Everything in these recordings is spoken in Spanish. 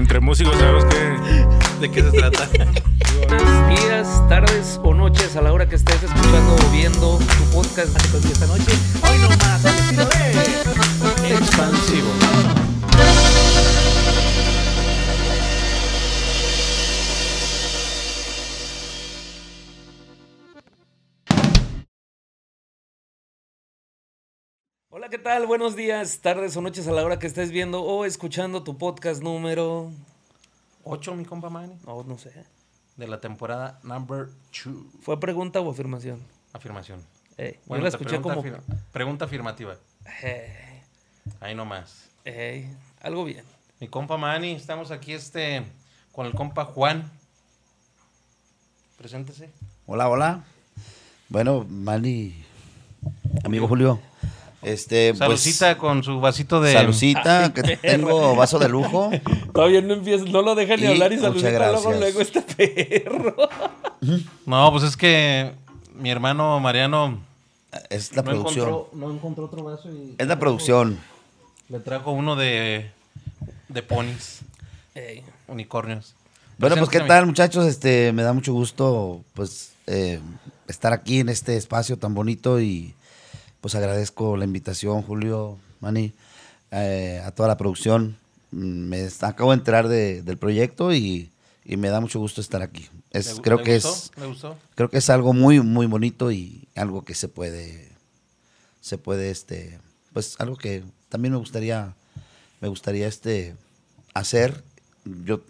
Entre músicos sabemos que... ¿De qué se trata? Buenos días, tardes o noches a la hora que estés escuchando o viendo tu podcast contigo esta noche. Hoy nomás al estilo de Expansivo. ¿Qué tal? Buenos días, tardes o noches a la hora que estés viendo o escuchando tu podcast número... Ocho, mi compa Manny. No, no sé. De la temporada number two. ¿Fue pregunta o afirmación? Afirmación. Bueno, yo la escuché pregunta como... afirma- Pregunta afirmativa. Ey, Ahí nomás. ey, algo bien. Mi compa Manny, estamos aquí este con el compa Juan. Preséntese. Hola, hola. Bueno, Manny, amigo Julio. Este, Salucita con su vasito de. pues, salucita, que tengo vaso de lujo. Todavía no empieza, no lo dejan ni Y hablar y muchas saludita luego, gracias. luego este perro. No, pues es que mi hermano Mariano Es la no producción. encontró, no encontró otro vaso y Es la producción. le trajo uno de de ponis, unicornios. Bueno, pues qué tal, muchachos. Este, me da mucho gusto, pues, eh, estar aquí en este espacio tan bonito y, pues, agradezco la invitación, Julio, Manny, eh, a toda la producción. Mm, Me acabo de enterar de- del proyecto y, y me da mucho gusto estar aquí. ¿Le Es, creo le que gustó? es, ¿Le gustó? creo que es algo muy, muy bonito y algo que se puede, se puede, este, pues, algo que también me gustaría, me gustaría, este, hacer. Yo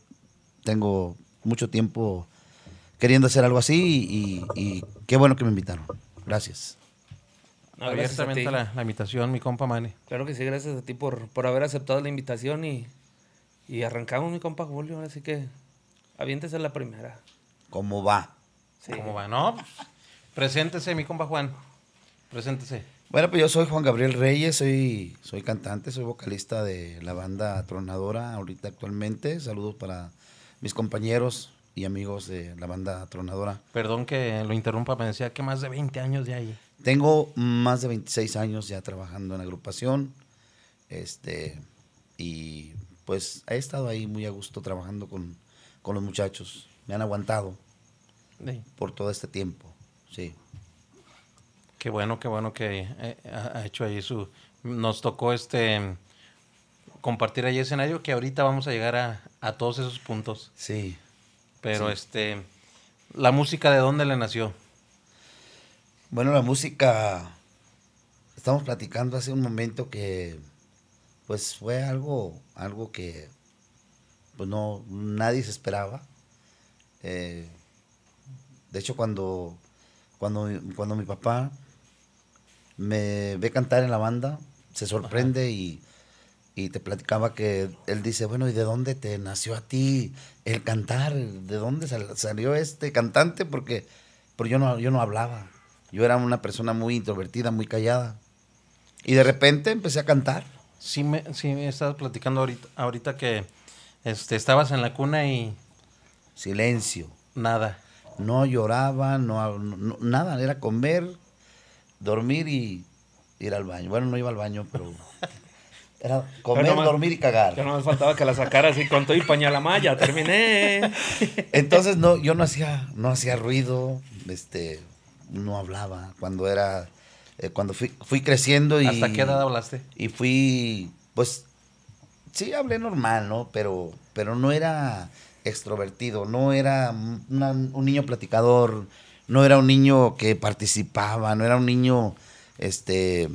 tengo mucho tiempo queriendo hacer algo así y, y qué bueno que me invitaron. Gracias. No, gracias a. Abiertamente la, la invitación, mi compa Manny. Claro que sí, gracias a ti por, por haber aceptado la invitación y, y arrancamos mi compa Julio, así que aviéntese la primera. ¿Cómo va? Sí. ¿Cómo va? No, pues, preséntese, mi compa Juan. Preséntese. Bueno, pues yo soy Juan Gabriel Reyes, soy, soy cantante, soy vocalista de la banda Tronadora ahorita actualmente. Saludos para mis compañeros y amigos de la banda Tronadora. Perdón que lo interrumpa, me decía que más de 20 años de ahí. Tengo más de 26 años ya trabajando en agrupación. Este, y pues he estado ahí muy a gusto trabajando con, con los muchachos. Me han aguantado Sí. por todo este tiempo. Sí. Qué bueno, qué bueno que eh, ha ha hecho ahí su... Nos tocó este compartir ahí escenario que ahorita vamos a llegar a, a todos esos puntos. Sí. Pero Sí. este, la música de dónde le nació. Bueno, la música, estamos platicando hace un momento que pues fue algo, algo que pues no, nadie se esperaba. Eh, de hecho, cuando, cuando, mi- cuando mi papá me ve cantar en la banda, se sorprende y, y te platicaba que él dice, bueno, ¿y de dónde te nació a ti el cantar? ¿De dónde sal- salió este cantante? Porque, porque yo, no, yo no hablaba. Yo era una persona muy introvertida, muy callada. Y de repente empecé a cantar. Sí me, sí me estabas platicando ahorita, ahorita que este, estabas en la cuna y Silencio. nada. No lloraba, no, nada. Era comer, dormir y ir al baño. Bueno, no iba al baño, pero era comer, nomás- dormir y cagar. Ya no me faltaba que la sacara así con todo y pañalamaya, terminé. Entonces no, yo no hacía, no hacía ruido, este, no hablaba. Cuando era, eh, cuando fui, fui creciendo y ¿Hasta qué edad hablaste? y fui, pues, sí hablé normal, ¿no? Pero, pero no era extrovertido, no era una- un niño platicador, no era un niño que participaba, no era un niño, este,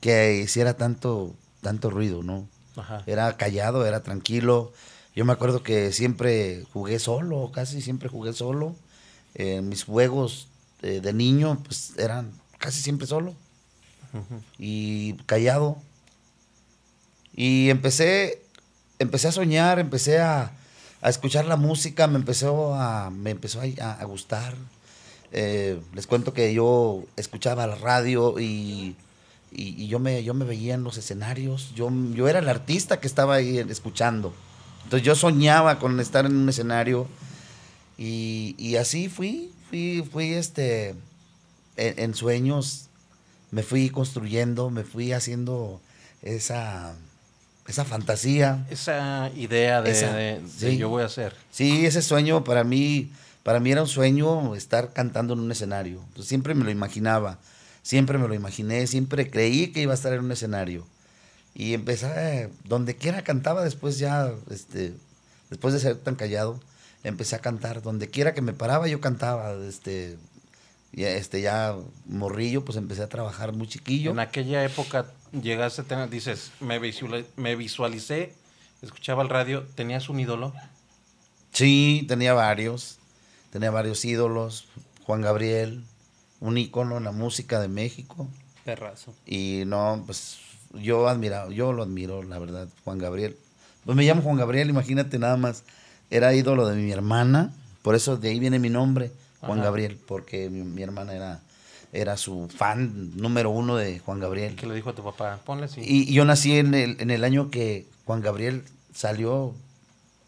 que hiciera tanto, tanto ruido, ¿no? Ajá. Era callado, era tranquilo. Yo me acuerdo que siempre jugué solo, casi siempre jugué solo. Eh, mis juegos de niño, pues eran casi siempre solo y callado. Y empecé, empecé a soñar, empecé a, a escuchar la música, me empezó a, me empezó a, a gustar. Eh, les cuento que yo escuchaba la radio y, y- y yo, me, yo me veía en los escenarios. Yo, yo era el artista que estaba ahí escuchando. Entonces yo soñaba con estar en un escenario y, y así fui, fui, fui este, en, en sueños me fui construyendo, me fui haciendo esa, esa fantasía. Esa idea de, Esa, de- de sí. yo voy a hacer. Sí, ese sueño para mí, para mí era un sueño estar cantando en un escenario. Siempre me lo imaginaba, siempre me lo imaginé, siempre creí que iba a estar en un escenario. Y empecé, eh, donde quiera cantaba después ya, este, después de ser tan callado, empecé a cantar. Donde quiera que me paraba yo cantaba, este, ya, este, ya morrillo, pues empecé a trabajar muy chiquillo. En aquella época llegaste a tener, dices, me, visuali- me visualicé, escuchaba el radio, ¿tenías un ídolo? Sí, tenía varios. Tenía varios ídolos. Juan Gabriel, un ícono en la música de México. Perrazo. Y no, pues yo admiraba, yo lo admiro, la verdad, Juan Gabriel. Pues me llamo Juan Gabriel, imagínate nada más. Era ídolo de mi hermana, por eso de ahí viene mi nombre, Juan Ajá. Gabriel, porque mi, mi hermana era, era su fan número uno de Juan Gabriel. ¿Qué le dijo a tu papá? Ponle así. Y, y yo nací en el, en el año que Juan Gabriel salió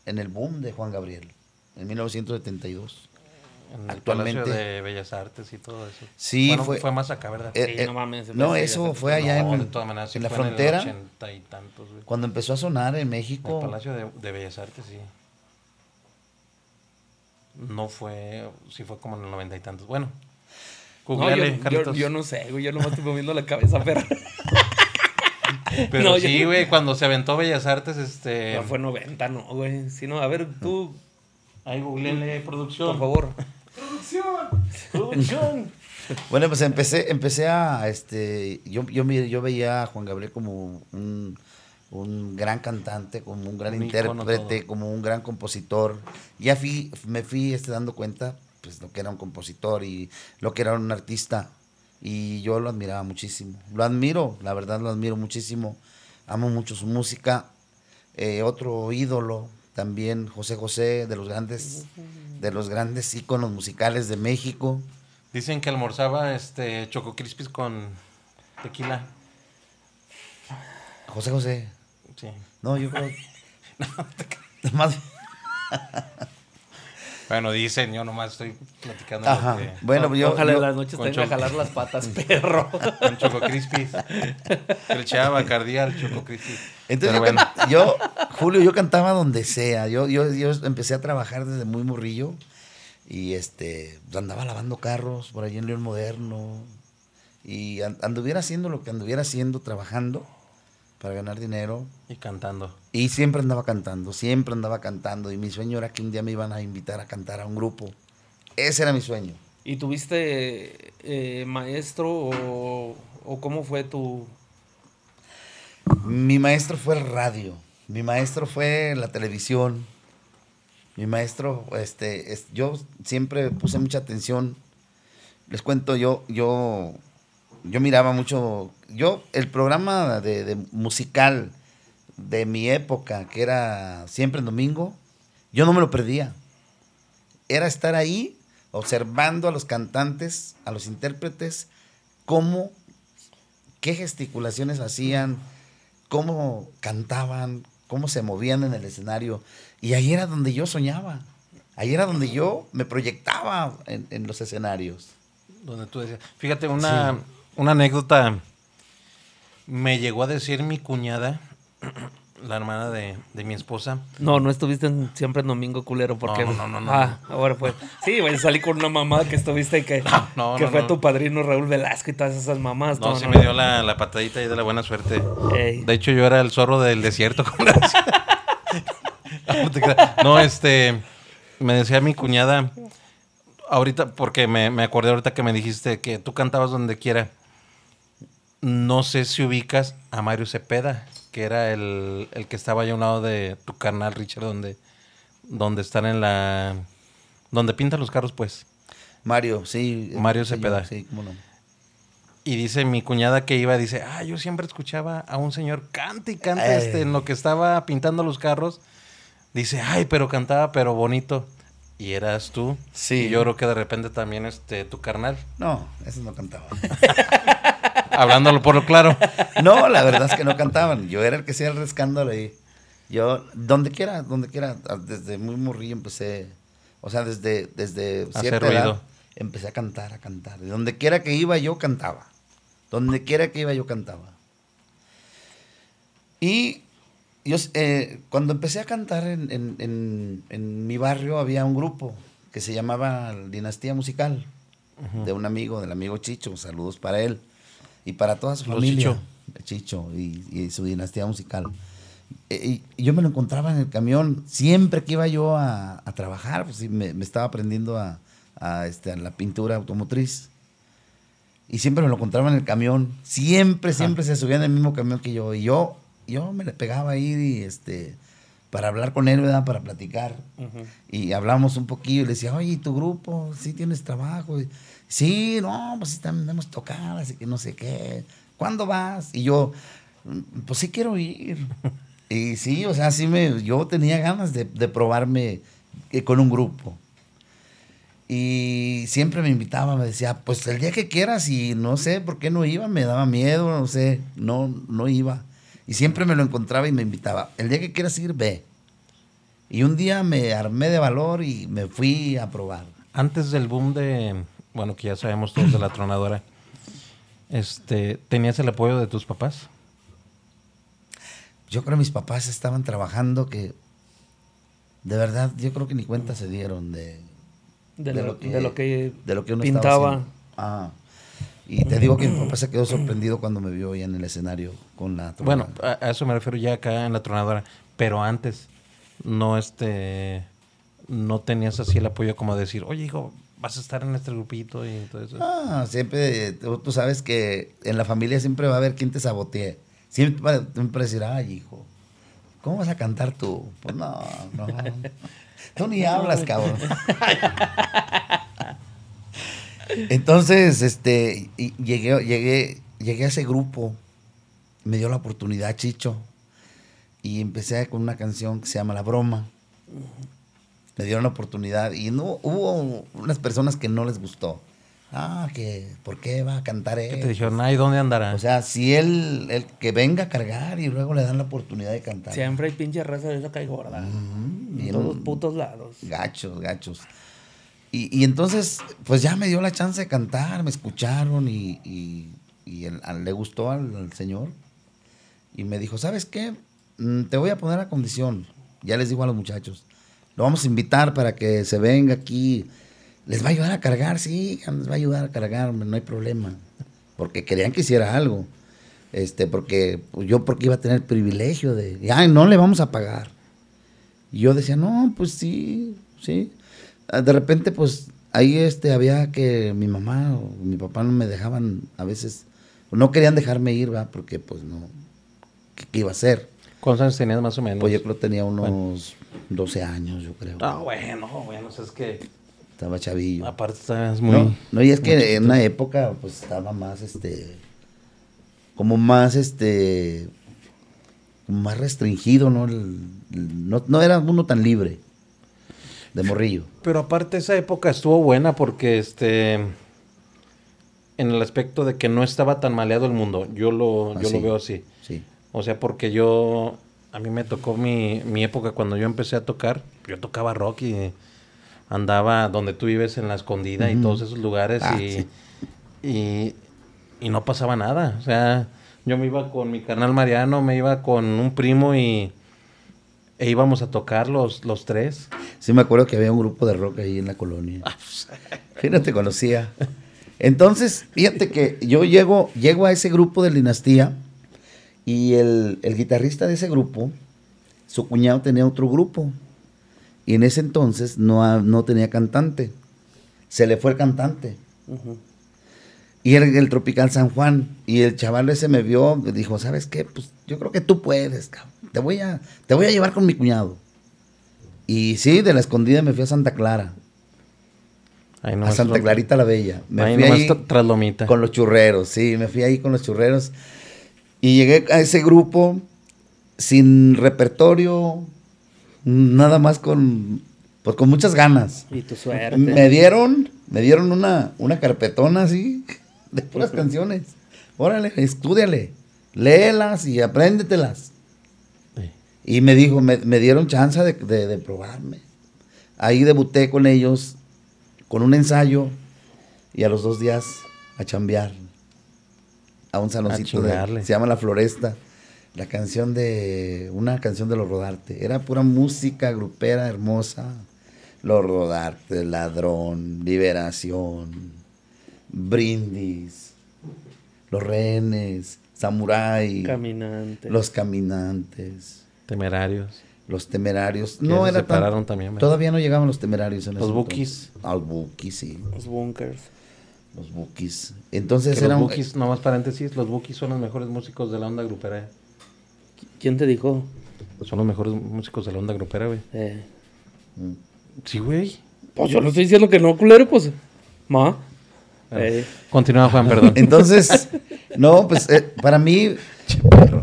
en el boom de Juan Gabriel, en 1972. en el actualmente- Palacio de Bellas Artes y todo eso. Sí, Bueno, fue- fue, más acá, ¿verdad? Eh, Sí, eh, no mames, no, sí, eso fue allá No, en, de todas maneras, sí en la frontera, En el ochenta y tantos, cuando empezó a sonar en El México. Palacio de, de Bellas Artes, sí. No fue, sí fue como en el noventa y tantos. Bueno, No, googleale, yo, yo, Carlitos. yo no sé, güey. Yo nomás estoy moviendo la cabeza, pero. Pero no, sí, güey, cuando se aventó Bellas Artes, este... No fue 90, no, güey. Si no, a ver, tú, Ahí googleenle producción. por favor. Producción. Bueno, pues empecé, empecé a, este, yo, yo, yo veía a Juan Gabriel como un, un gran cantante, como un gran Un intérprete, como un gran compositor. Ya fui, me fui este, dando cuenta, pues, lo que era un compositor y lo que era un artista. Y yo lo admiraba muchísimo. Lo admiro, la verdad lo admiro muchísimo. Amo mucho su música. Eh, otro ídolo también, José José, de los grandes, de los grandes íconos musicales de México. Dicen que almorzaba este Choco Crispis con tequila. José José. Sí. No, yo creo. Más- Bueno, dicen, yo nomás estoy platicando Ajá. que- Bueno, yo. Ojalá yo- en las noches con tenga que jalar las patas, perro. con Choco Crispis. El chava cardial, Choco Crispis. Entonces yo, bueno, can- yo, Julio, yo cantaba donde sea. Yo, yo, yo empecé a trabajar desde muy morrillo. Y este, andaba lavando carros por allí en León Moderno. Y an- anduviera haciendo lo que anduviera haciendo, trabajando para ganar dinero. y cantando. Y siempre andaba cantando, siempre andaba cantando. Y mi sueño era que un día me iban a invitar a cantar a un grupo. Ese era mi sueño. ¿Y tuviste eh, maestro o, o cómo fue tu...? Mi maestro fue el radio, mi maestro fue la televisión, mi maestro, este, es- yo siempre puse mucha atención. Les cuento, yo, yo, yo miraba mucho, yo, el programa de, de musical de mi época, que era siempre en domingo, yo no me lo perdía. Era estar ahí observando a los cantantes, a los intérpretes, cómo, qué gesticulaciones hacían, cómo cantaban, cómo se movían en el escenario. Y ahí era donde yo soñaba. Ahí era donde yo me proyectaba en, en los escenarios. Donde tú decías. Fíjate, una, una anécdota. Me llegó a decir mi cuñada, la hermana de, de mi esposa. No, no estuviste en- siempre en domingo culero porque... No, no, no, no, Ah, ahora fue. Sí, güey, salí con una mamá que estuviste que, no, que fue tu padrino Raúl Velasco y todas esas mamás. No, sí me dio la, la patadita ahí de la buena suerte. Ey. De hecho, yo era el zorro del desierto. te creas. No, este, me decía mi cuñada, ahorita, porque me, me acordé ahorita que me dijiste que tú cantabas donde quiera. No sé si ubicas a Mario Cepeda, que era el, el que estaba allá a un lado de tu canal, Richard, donde, donde están en la... Donde pintan los carros, pues. Mario, sí. Mario Cepeda. Sí, cómo no. Y dice mi cuñada que iba, dice, ah, yo siempre escuchaba a un señor cante y cante este, en lo que estaba pintando los carros. Dice, ay, pero cantaba, pero bonito. Y eras tú. Sí. Y yo creo que de repente también este, tu carnal. No, ese no cantaba. Hablándolo por lo claro. No, la verdad es que no cantaban. Yo era el que hacía el escándalo ahí. Yo, donde quiera, donde quiera, desde muy morrillo empecé, o sea, desde, desde cierta edad, ruido. empecé a cantar, a cantar. De donde quiera que iba yo cantaba. Donde quiera que iba yo cantaba. Y yo, eh, cuando empecé a cantar en, en- en- en mi barrio había un grupo que se llamaba Dinastía Musical, de un amigo, del amigo Chicho, saludos para él y para toda su familia. Chicho. Chicho y, y su dinastía musical. Eh, Y, y yo me lo encontraba en el camión, siempre que iba yo a, a trabajar, pues sí, me, me estaba aprendiendo a, a, este, a la pintura automotriz. Y siempre me lo encontraba en el camión. Siempre, siempre se subía en el mismo camión que yo. Y yo, yo me le pegaba ahí y, este, para hablar con él, ¿verdad? Para platicar. Y hablamos un poquillo y le decía, oye, ¿y tu grupo? ¿Sí tienes trabajo? Y, sí, no, pues sí, tocado, así que no sé qué. ¿Cuándo vas? Y yo, "Mm, pues sí quiero ir. y sí, o sea, sí me, yo tenía ganas de, de probarme eh, con un grupo. Y siempre me invitaba, me decía, pues el día que quieras y no sé por qué no iba, me daba miedo, no sé, no, no iba. Y siempre me lo encontraba y me invitaba, el día que quieras ir, ve. Y un día me armé de valor y me fui a probar. Antes del boom de, bueno, que ya sabemos todos de la tronadora, este, ¿tenías el apoyo de tus papás? Yo creo que mis papás estaban trabajando que, de verdad, yo creo que ni cuenta se dieron de, De, lo, de lo que de lo que uno pintaba. estaba haciendo. Ah. Y te digo que mi papá se quedó sorprendido cuando me vio ya en el escenario con la Bueno, tronadora. a, a eso me refiero ya acá en la tronadora, pero antes no este no tenías así el apoyo como decir, oye hijo, vas a estar en este grupito y todo eso. Ah, siempre, tú, tú sabes que en la familia siempre va a haber quien te sabotee. Siempre va siempre decir, ay, hijo, ¿cómo vas a cantar tú? Pues no, no. Tú ni hablas, cabrón. Entonces, este, y llegué, llegué, llegué a ese grupo, me dio la oportunidad Chicho, y empecé con una canción que se llama La Broma. Me dieron la oportunidad y no hubo unas personas que no les gustó. Ah, que ¿por qué va a cantar Que él? te dijeron, ay, ¿dónde andará? O sea, si él, el que venga a cargar y luego le dan la oportunidad de cantar. Siempre hay pinche raza de esa cae gorda. En bien todos putos lados. Gachos, gachos. Y, y entonces, pues ya me dio la chance de cantar, me escucharon y, y- y le gustó al, señor. Y me dijo, ¿sabes qué? Mm, te voy a poner a condición. Ya les digo a los muchachos. Lo vamos a invitar para que se venga aquí. Les va a ayudar a cargar, sí, les va a ayudar a cargar, no hay problema. Porque querían que hiciera algo. Este, porque pues, yo porque iba a tener privilegio de, ay, no le vamos a pagar. Y yo decía, no, pues sí, sí. Ah, De repente, pues ahí este, había que mi mamá o mi papá no me dejaban, a veces, no querían dejarme ir, ¿va? Porque pues no, ¿qué, qué iba a hacer? ¿Cuántos años tenías más o menos? Pues yo creo que tenía unos 12 años, yo creo. Ah, bueno, bueno, o sea, es que Estaba chavillo. aparte estás muy... No, no, y es que en una época pues estaba más este como más este como más restringido, ¿no? El- el- no, no era uno tan libre de morrillo. Pero aparte esa época estuvo buena porque este en el aspecto de que no estaba tan maleado el mundo. Yo lo, yo Así. lo veo así. Sí. O sea, porque yo a mí me tocó mi, mi época cuando yo empecé a tocar. Yo tocaba rock y andaba donde tú vives en la escondida y todos esos lugares Ah, y, sí. y, y no pasaba nada. O sea, yo me iba con mi carnal Mariano, me iba con un primo y e íbamos a tocar los, los tres. Sí me acuerdo que había un grupo de rock ahí en la colonia. Sí, no te conocía. Entonces, fíjate que yo llego, llego a ese grupo de Dinastía y el, el guitarrista de ese grupo, su cuñado tenía otro grupo. Y en ese entonces no, no tenía cantante. Se le fue el cantante. Y el, el Tropical San Juan. Y el chaval ese me vio, me dijo, ¿sabes qué? Pues yo creo que tú puedes, cabrón. Te voy a, te voy a llevar con mi cuñado. Y sí, de la escondida me fui a Santa Clara. Ahí A Santa lo- Clarita la Bella. Me ahí fui ahí tra- tras lomita. con los churreros, sí, me fui ahí con los churreros. Y llegué a ese grupo sin repertorio, nada más con, pues con muchas ganas. Y tu suerte. Me dieron, me dieron una, una carpetona así, de puras canciones. Órale, estudiale, léelas y apréndetelas. Sí. Y me dijo, me, me dieron chance de, de- de probarme. Ahí debuté con ellos, con un ensayo, y a los dos días a chambear. A un saloncito de, se llama La Floresta. la canción de, una canción de Los Rodarte. Era pura música grupera hermosa. Los Rodarte, Ladrón, Liberación, Brindis, Los Rehenes, Samurai, Caminante. Los Caminantes, Temerarios. Los Temerarios. No se era tan- separaron también. ¿verdad? Todavía no llegaban los Temerarios en Los. Ah, Los Bukis, sí. Los bunkers. Los Bukis. Entonces Que los eran... Bukis, nomás paréntesis, los Bukis son los mejores músicos de la onda grupera. ¿Quién te dijo? Son los mejores músicos de la onda grupera, güey. Eh, Sí, güey. pues yo no estoy diciendo que no, culero, pues. Ma. Eh, Continúa, Juan, perdón. Entonces, no, pues eh, para mí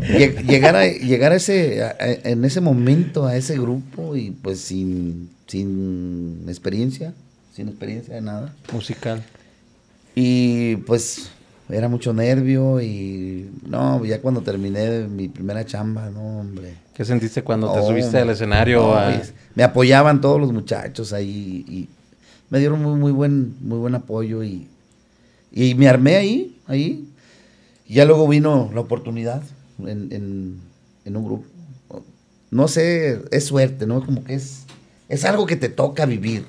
lle- llegar a llegar a ese a- a- en ese momento a ese grupo y pues sin sin experiencia, sin experiencia de nada. Musical. Y pues era mucho nervio y no, ya cuando terminé mi primera chamba, no, hombre. ¿Qué sentiste cuando te subiste al escenario? no, a- y Me apoyaban todos los muchachos ahí y me dieron muy, muy buen, muy buen apoyo y, y me armé ahí, ahí. Y ya luego vino la oportunidad en, en- en un grupo. No sé, es suerte, ¿no? Como que es, es algo que te toca vivir.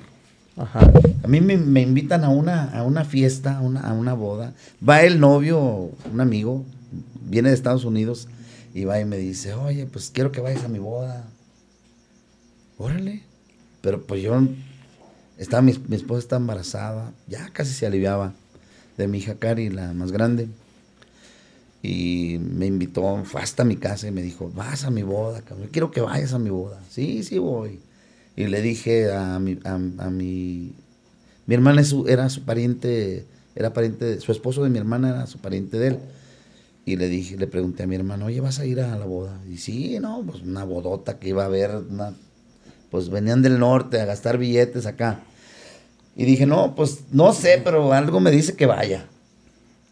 Ajá. A mí me, me invitan a una, a una fiesta, a una, a una boda. Va el novio, un amigo, viene de Estados Unidos y va y me dice, oye, pues quiero que vayas a mi boda. Órale. Pero pues yo, estaba, mi, mi esposa está embarazada, ya casi se aliviaba de mi hija Cari, la más grande. Y me invitó, fue hasta mi casa y me dijo, vas a mi boda, cabrón, quiero que vayas a mi boda. Sí, sí voy. Y le dije a mi, a, a mi, mi hermana era su pariente, era pariente, de- su esposo de mi hermana era su pariente de él. Y le dije, le pregunté a mi hermano, oye, ¿vas a ir a la boda? Y sí, no, pues una bodota que iba a haber, pues venían del norte a gastar billetes acá. Y dije, no, pues no sé, pero algo me dice que vaya.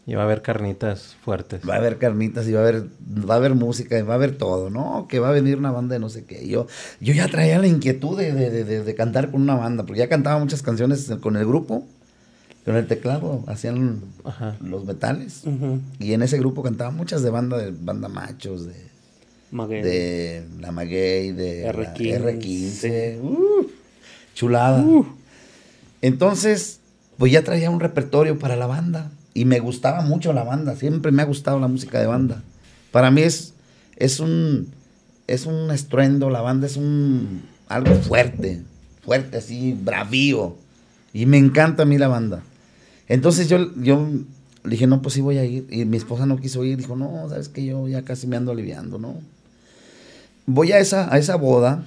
Y va a haber carnitas fuertes. Va a haber carnitas y va a haber, va a haber música y va a haber todo, ¿no? Que va a venir una banda de no sé qué. Yo, yo ya traía la inquietud de, de- de- de cantar con una banda, porque ya cantaba muchas canciones con el grupo, con el teclado, hacían Ajá. los metales. Y en ese grupo cantaba muchas de banda, de banda machos, de, Maguey. de la Maguey, de la R15. R15. uh, chulada. Entonces, pues ya traía un repertorio para la banda. Y me gustaba mucho la banda. Siempre me ha gustado la música de banda. Para mí es, es un es un estruendo, la banda es un algo fuerte, fuerte así, bravío. Y me encanta a mí la banda. Entonces yo, yo dije, no, pues sí voy a ir. Y mi esposa no quiso ir. Dijo, no, sabes que yo ya casi me ando aliviando, ¿no? Voy a esa, a esa boda.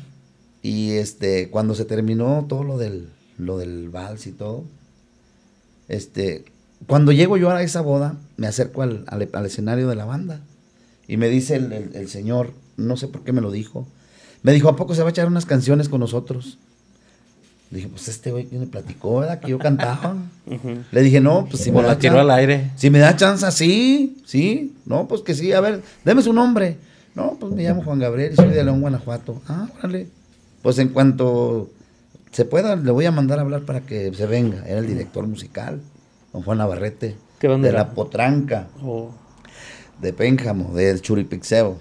Y este, cuando se terminó todo lo del, lo del vals y todo, este, cuando llego yo a esa boda, me acerco al, al- al escenario de la banda. Y me dice el, el- el señor, no sé por qué me lo dijo, me dijo, ¿a poco se va a echar unas canciones con nosotros? Le dije, pues este güey que me platicó, ¿verdad? Que yo cantaba. Ujú. Le dije, no, pues si me Pues da la tiró chan- al aire. si me da chance, sí, sí. No, pues que sí. A ver, deme su nombre. No, pues me llamo Juan Gabriel y soy de León, Guanajuato. Ah, órale. Pues en cuanto se pueda, le voy a mandar a hablar para que se venga. Era el director musical, don Juan Navarrete. ¿Qué banda De la Potranca, Oh. de Pénjamo, del Churipixeo.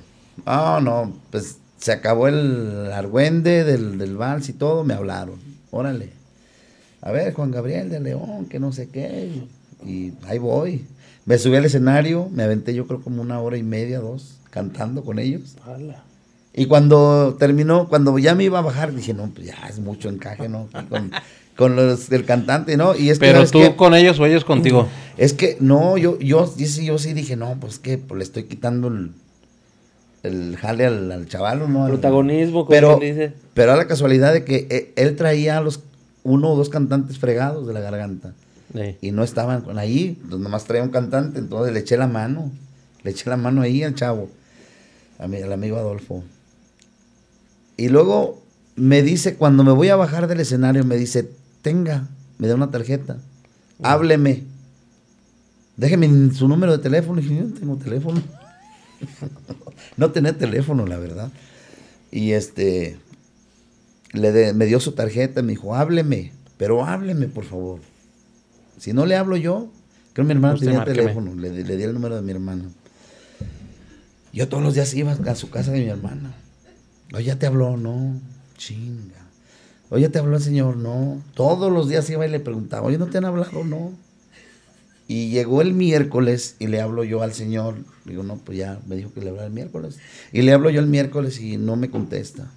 Ah, no, pues se acabó el argüende del, del vals y todo, me hablaron. Órale. A ver, Juan Gabriel de León, que no sé qué. Y ahí voy. Me subí al escenario, me aventé yo creo como una hora y media, dos, cantando con ellos. Ala. Y cuando terminó, cuando ya me iba a bajar, dije, no, pues ya es mucho encaje, ¿no? Con, con los del cantante, ¿no? Y es que, Pero ¿sabes tú qué? con ellos o ellos contigo. Es que, no, yo, yo, yo, sí, yo sí dije, no, pues que pues, le estoy quitando el, el jale al, al chaval, ¿no? Al- Protagonismo, como Pero, dice. pero a la casualidad de que eh, él traía a los uno o dos cantantes fregados de la garganta Sí. y no estaban con ahí, pues nomás traía un cantante, entonces le eché la mano, le eché la mano ahí al chavo, a mi, al amigo Adolfo. Y luego me dice, cuando me voy a bajar del escenario, me dice, tenga, me da una tarjeta, hábleme, déjeme su número de teléfono. Y dije, yo no tengo teléfono. no tenía teléfono, la verdad. Y este, le de- me dio su tarjeta, me dijo, hábleme, pero hábleme, por favor. Si no le hablo yo, creo que mi hermana Usted tenía márqueme. teléfono, le, le di el número de mi hermana. Yo todos los días iba a su casa de mi hermana. Oye, ya te habló, no. Chinga. Oye, ya te habló el señor, no. Todos los días iba y le preguntaba, oye, ¿no te han hablado? No. Y llegó el miércoles y le hablo yo al señor. Digo, no, pues ya me dijo que le hablara el miércoles. Y le hablo yo el miércoles y no me contesta.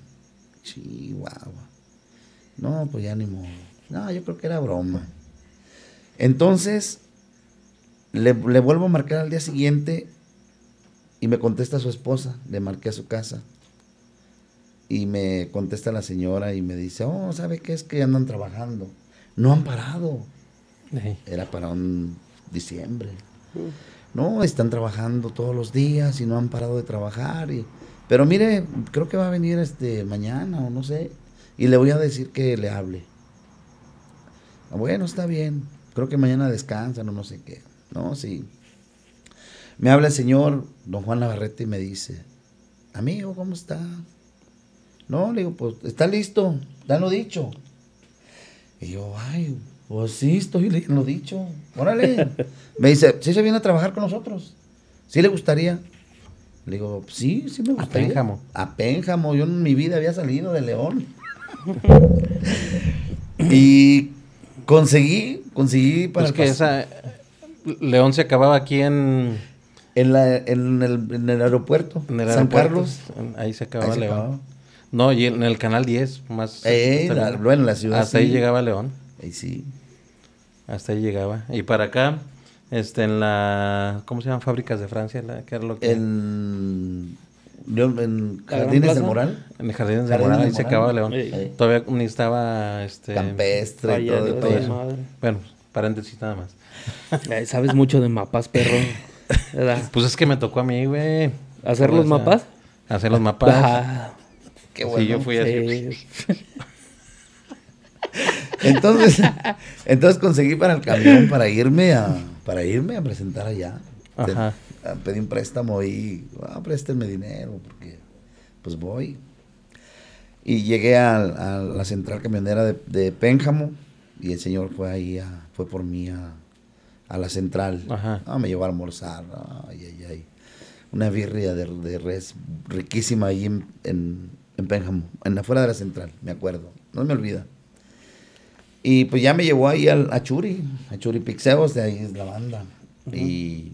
Chihuahua. No, pues ya ni modo. No, yo creo que era broma. Entonces, le, le vuelvo a marcar al día siguiente y me contesta su esposa. Le marqué a su casa. Y me contesta la señora y me dice, oh, ¿sabe qué es que andan trabajando? No han parado. Era para un diciembre. No, están trabajando todos los días y no han parado de trabajar. Y, pero mire, creo que va a venir este mañana o no sé. Y le voy a decir que le hable. "Ah, Bueno, está bien. Creo que mañana descansan o no sé qué. No, sí. Me habla el señor, don Juan Navarrete, y me dice, amigo, ¿cómo está? No, le digo, pues, ¿está listo? Ya lo dicho. Y yo, ay, pues sí, estoy li- lo dicho. Órale. Me dice, ¿sí se viene a trabajar con nosotros? ¿Sí le gustaría? Le digo, sí, sí me A gustaría. Pénjamo. A Pénjamo. Yo en mi vida había salido de León. y conseguí, conseguí para Pues que esa. León se acababa aquí en, en, la- en el, en el aeropuerto. en el San aeropuerto. Carlos. Ahí se acababa Ahí se León. acababa. No, y en el canal 10, más. Eh, hasta- la- bueno, la ciudad Hasta ahí sí. llegaba León. Ahí sí. Hasta ahí llegaba. Y para acá, este, en la. ¿Cómo se llaman? Fábricas de Francia. La, ¿Qué era lo que.? En, yo en ¿La Gran Jardines del Plaza? Moral. En Jardines de Jardines Moral, de ahí se acababa León. Ey. Todavía ni estaba. Este, Campestre y todo, de todo toda eso. madre. Bueno, paréntesis nada más. Sabes mucho de mapas, perro. ¿Verdad? Pues es que me tocó a mí, güey. ¿Hacer los mapas? Hacer los mapas. Ah, Qué Sí, bueno. yo fui así. sí. Entonces, entonces conseguí para el camión para irme a, para irme a presentar allá. Ajá. a- pedí un préstamo y, ah, préstenme dinero, porque pues voy. Y llegué al- a, la central camionera de, de Pénjamo y el señor fue ahí, a- fue por mí a, a la central. Ajá. Ah, me llevó a almorzar, ay, ay, ay. Una birria de, de res riquísima ahí en, en, en Pénjamo, en afuera de la central, me acuerdo, no me olvida. Y pues ya me llevó ahí al, a Churi, a Churi Pixeos, de ahí es la banda. Y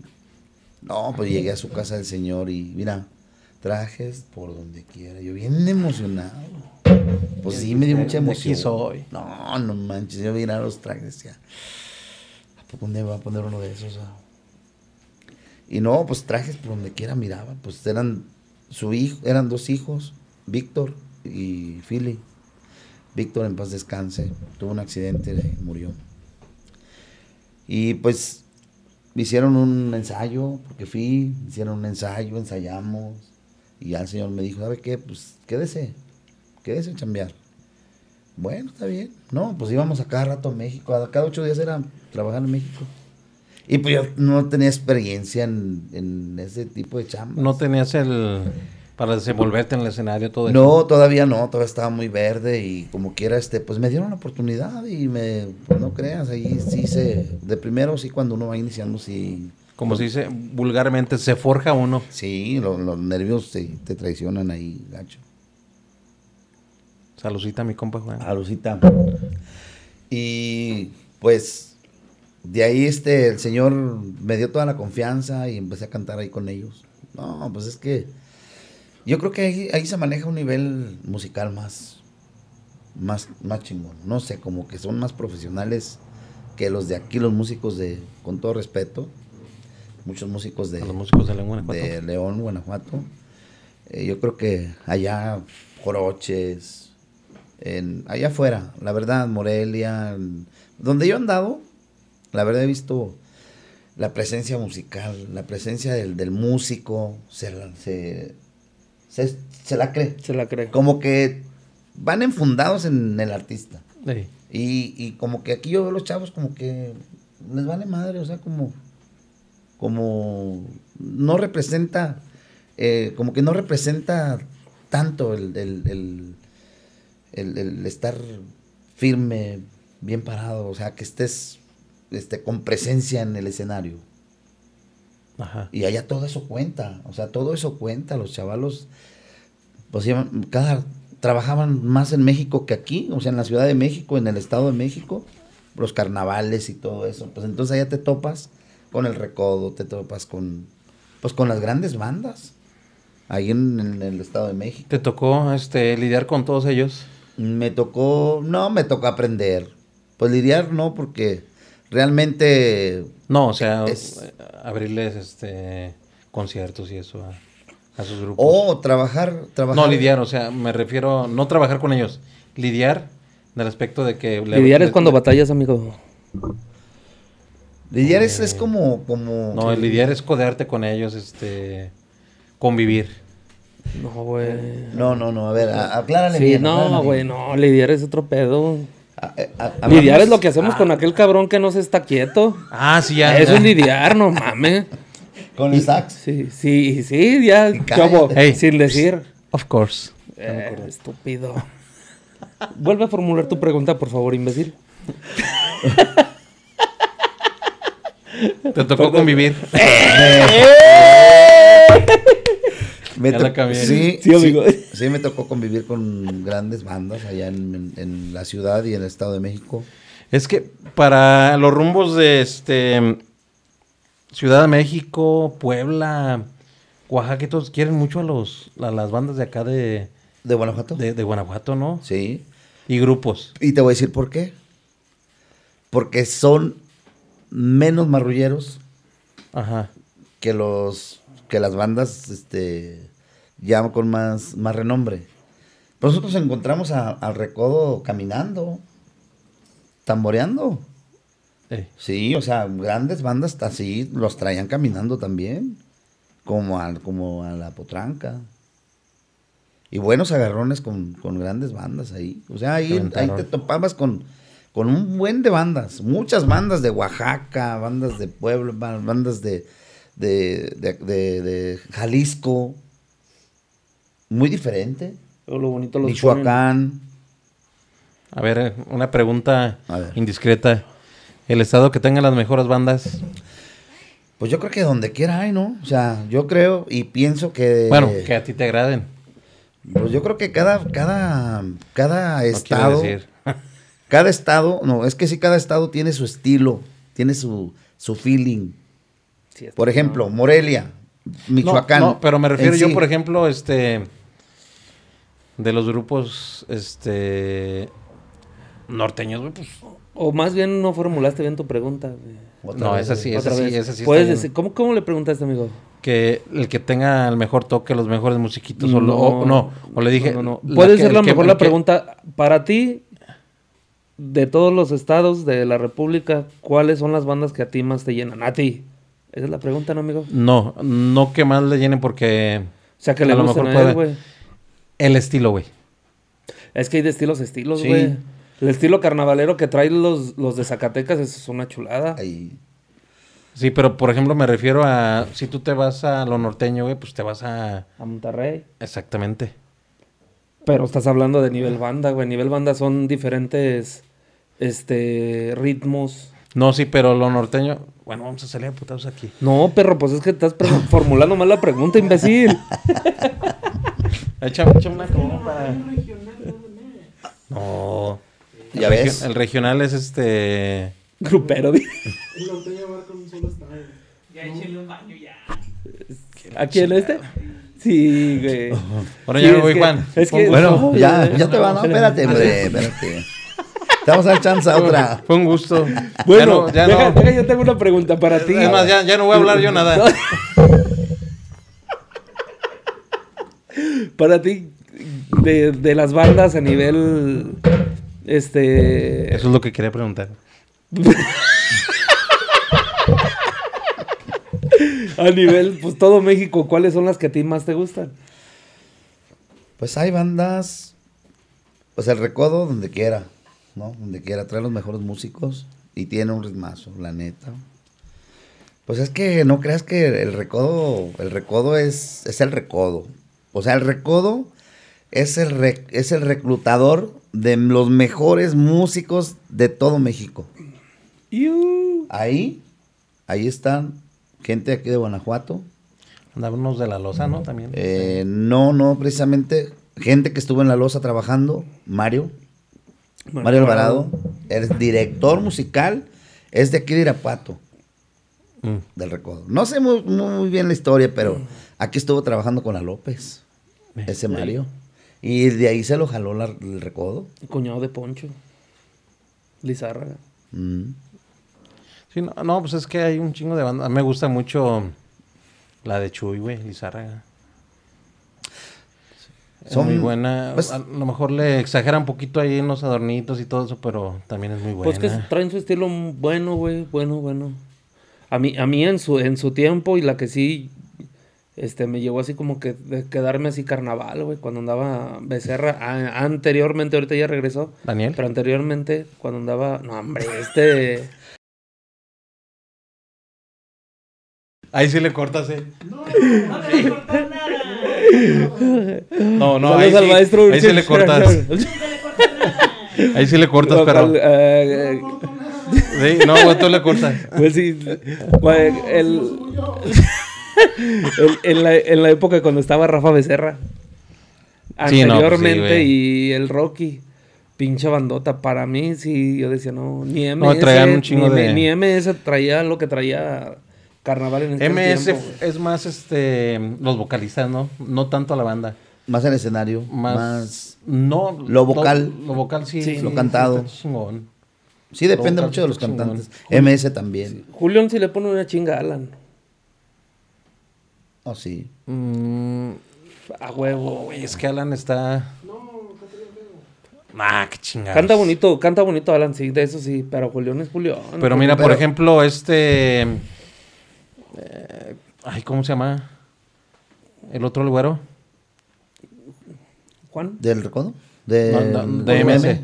no, pues llegué a su casa del señor y mira, trajes por donde quiera. Yo bien emocionado. Pues sí, me dio mucha emoción. soy. No, no manches, yo miraba los trajes decía, ¿a poco dónde va a poner uno de esos? ah?" Y no, pues trajes por donde quiera miraba, pues eran su hijo, eran dos hijos, Víctor y Philly. Víctor en paz descanse, tuvo un accidente murió. Y pues hicieron un ensayo, porque fui, hicieron un ensayo, ensayamos, y ya el señor me dijo, ¿sabe qué? Pues quédese, quédese a chambear. Bueno, está bien. No, pues íbamos a cada rato a México, cada ocho días era trabajar en México. Y pues yo no tenía experiencia en, en ese tipo de chamba. No tenías el. Para desenvolverte en el escenario, todo eso. No, todavía no, todavía estaba muy verde y como quiera, este, pues me dieron la oportunidad y me, pues no creas, ahí sí se, de primero sí cuando uno va iniciando, sí, Como se dice vulgarmente, se forja uno. sí, lo- los nervios te, te traicionan ahí, gacho. Salucita, mi compa Juan. A Lucita. Y pues de ahí este, el señor me dio toda la confianza y empecé a cantar ahí con ellos. No, pues es que yo creo que ahí, ahí se maneja un nivel musical más, más, más chingón. No sé, como que son más profesionales que los de aquí, los músicos de, con todo respeto, muchos músicos de, los músicos de León, Guanajuato. de León, Guanajuato. Eh, yo creo que allá, Joroches, en, allá afuera, la verdad, Morelia, donde yo he andado, la verdad he visto la presencia musical, la presencia del, del músico, se, se, se la cree. Se la cree. Como que van enfundados en el artista. Sí. Y, y como que aquí yo veo los chavos como que les vale madre, o sea, como, como no representa, eh, como que no representa tanto el, el, el- el- el estar firme, bien parado, o sea, que estés este, con presencia en el escenario. Ajá. Y allá todo eso cuenta, o sea, todo eso cuenta. Los chavalos, pues iban- cada, trabajaban más en México que aquí, o sea, en la Ciudad de México, en el Estado de México, los carnavales y todo eso. Pues entonces allá te topas con el recodo, te topas con, pues con las grandes bandas, ahí en, en el Estado de México. ¿Te tocó este, lidiar con todos ellos? Me tocó, no, me tocó aprender. Pues lidiar no, porque realmente No, o sea, Es- eh, abrirles este conciertos y eso a, a sus grupos. O trabajar, trabajar. no, lidiar, o sea, me refiero, no trabajar con ellos, lidiar del aspecto de que... le- Lidiar es le- cuando batallas, amigo. Lidiar es, es como, como. No, el lidiar es codearte con ellos, este, convivir. No, güey. No, no, no, a ver, aclárale Sí, bien. no, güey, no, lidiar es otro pedo. A- a- a- Lidiar es lo que hacemos con aquel cabrón que no se está quieto. Ah, sí, ya. Eso ya. es lidiar, no mames. Con el sax. Sí, sí, sí, ya. Ey. sin decir. Of course. Eh, estúpido. Vuelve a formular tu pregunta, por favor, imbécil. Te tocó convivir. Me Ya to- la cambié. Sí, Sí, amigo. sí, sí, me tocó convivir con grandes bandas allá en, en- en la ciudad y en el Estado de México. Es que para los rumbos de este Ciudad de México, Puebla, Oaxaca, todos quieren mucho a los a las bandas de acá de, ¿De Guanajuato? de, de Guanajuato, ¿no? Sí. Y grupos. Y te voy a decir por qué. Porque son menos marrulleros Ajá. que los que las bandas este ya con más, más renombre. Pero nosotros encontramos a- al recodo caminando, tamboreando. Sí, o sea, grandes bandas así los traían caminando también, como a, como a la potranca. Y buenos agarrones con, con grandes bandas ahí. O sea, ahí, ahí te topabas con, con un buen de bandas. Muchas bandas de Oaxaca, bandas de Puebla, ba- bandas de, de- de Jalisco. Muy diferente. Pero lo bonito los Michoacán. A ver, una pregunta ver. indiscreta. El estado que tenga las mejores bandas. Pues yo creo que donde quiera hay, ¿no? O sea, yo creo y pienso que... Bueno, que a ti te agraden. Pues yo creo que cada, cada, cada No estado, decir. cada estado, no, es que sí, cada estado tiene su estilo, tiene su, su feeling. Sí, Por ejemplo, Morelia, Michoacán. No, no, pero me refiero yo, sí. por ejemplo, este. De los grupos, este. Norteños, güey, pues. O más bien no formulaste bien tu pregunta. No, vez, esa sí, esa sí, esa sí. Puedes decir, ¿cómo, ¿Cómo le preguntaste, amigo? Que el que tenga el mejor toque, los mejores musiquitos, o, lo- o- no, o le dije. No, no, no. Puede ser la mejor la que- pregunta. Para ti, de todos los estados de la República, ¿cuáles son las bandas que a ti más te llenan? A ti. Esa es la pregunta, ¿no, amigo? No, no que más le llenen porque. O sea, que A le lo gusten mejor a él, puede. El estilo, güey. Es que hay de estilos a estilos, Sí. güey. El estilo carnavalero que traen los, los de Zacatecas es una chulada. Ahí. Sí, pero por ejemplo me refiero a. Si tú te vas a lo norteño, güey, pues te vas a. A Monterrey. Exactamente. Pero estás hablando de nivel banda, güey. Nivel banda son diferentes este ritmos. No, sí, pero lo norteño. Bueno, vamos a salir a putados aquí. No, perro, pues es que estás formulando mal la pregunta, imbécil. Échame, échame una como para. No. Ya el, ves. el regional es este. Grupero. di- El norteño abarca un solo estado. ¿Aquí en este? Sí, güey. Bueno, Sí, ya me voy, que- Juan. Es que, Bueno, no, ya, ya te va, no, espérate, hombre, espérate. Te vamos a dar chance a otra. Fue un gusto. Bueno, ya no. Ya deja, no. deja, yo tengo una pregunta para ti. Es más, ya, ya no voy a hablar yo nada. Para ti, de, de las bandas a nivel. Este. Eso es lo que quería preguntar. A nivel, pues todo México, ¿cuáles son las que a ti más te gustan? Pues hay bandas, pues el recodo donde quiera, ¿no? Donde quiera, trae los mejores músicos y tiene un ritmazo, la neta. Pues es que no creas que el recodo, el recodo es, es el recodo. O sea, el recodo es el, es el reclutador de los mejores músicos de todo México. Iu. Ahí, ahí están gente aquí de Guanajuato. Andaban unos de la loza, ¿no? También. Eh, no, no, precisamente gente que estuvo en la losa trabajando, Mario, Mario Alvarado, es director musical, es de aquí de Irapuato, Mm. del Recodo. No sé muy, muy bien la historia, pero aquí estuvo trabajando con la López, ese Mario. Y de ahí se lo jaló la- el Recodo. Cuñado de Poncho. Lizárraga. Mm. Sí, no, no, pues es que hay un chingo de banda. A mí me gusta mucho la de Chuy, güey, Lizárraga. Es Son- muy buena. pues- a lo mejor le exagera un poquito ahí en los adornitos y todo eso, pero también es muy buena. Pues que traen su estilo bueno, güey, bueno, bueno. A mí, a mí en su, en su tiempo y la que sí, este, me llegó así como que de quedarme así carnaval, güey, cuando andaba Becerra. A- anteriormente, ahorita ya regresó, Daniel. pero anteriormente, cuando andaba, no, hombre, este, Ahí sí le cortas, eh. No, no le voy a cortar nada. No, no, ahí al sí, maestro. ahí sí le cortas. Ahí sí le cortas. Eh, No nada. Sí, no, güey, tú le cortas. Pues sí, güey, el, en, la, en la época cuando estaba Rafa Becerra. Sí, no, pues sí, Anteriormente y el Rocky. Pinche bandota. Para mí, sí, yo decía, no, ni MS. No, traían un chingo ni, de- ni MS traía lo que traía Carnaval en este MS tiempo. es más este los vocalistas, ¿no? No tanto la banda. Más el escenario, Más, más... no Lo vocal. Lo, vocal sí. Sí. Lo cantado. Sí, depende mucho de los chingón. cantantes. MS también. Julián sí le pone una chinga a Alan. Oh, sí. Mm, A huevo. güey, es que Alan está. Nah, qué chingada. Canta bonito, canta bonito Alan, sí, de eso sí, pero Julián es Julián. Pero mira, por ejemplo, este. eh, ay, ¿cómo se llama? El otro el güero. Juan. ¿Del recodo? De, No, no, de. MS.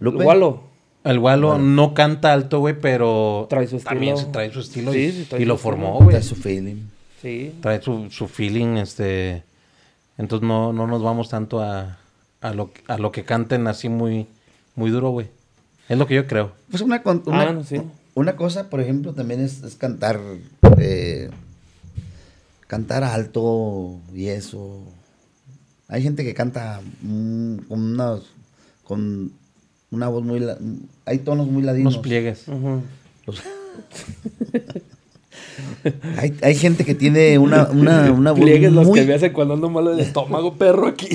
Lupe. Gualo. El Gualo no canta alto, güey, pero Trae su también estilo. se trae su estilo Sí, y, sí, trae y su lo estilo. formó, güey. Trae su feeling. Sí. Trae su, su feeling, este... Entonces no, no nos vamos tanto a, a, lo, a lo que canten así muy, muy duro, güey. Es lo que yo creo. Pues una, Ah, sí. una cosa, por ejemplo, también es, es cantar, eh, cantar alto y eso. Hay gente que canta mm, con una, con una voz muy, hay tonos muy ladinos. Unos pliegues. Los- hay, hay gente que tiene una, una, una voz Pliegues los muy, que me hacen cuando ando malo del estómago, perro, aquí.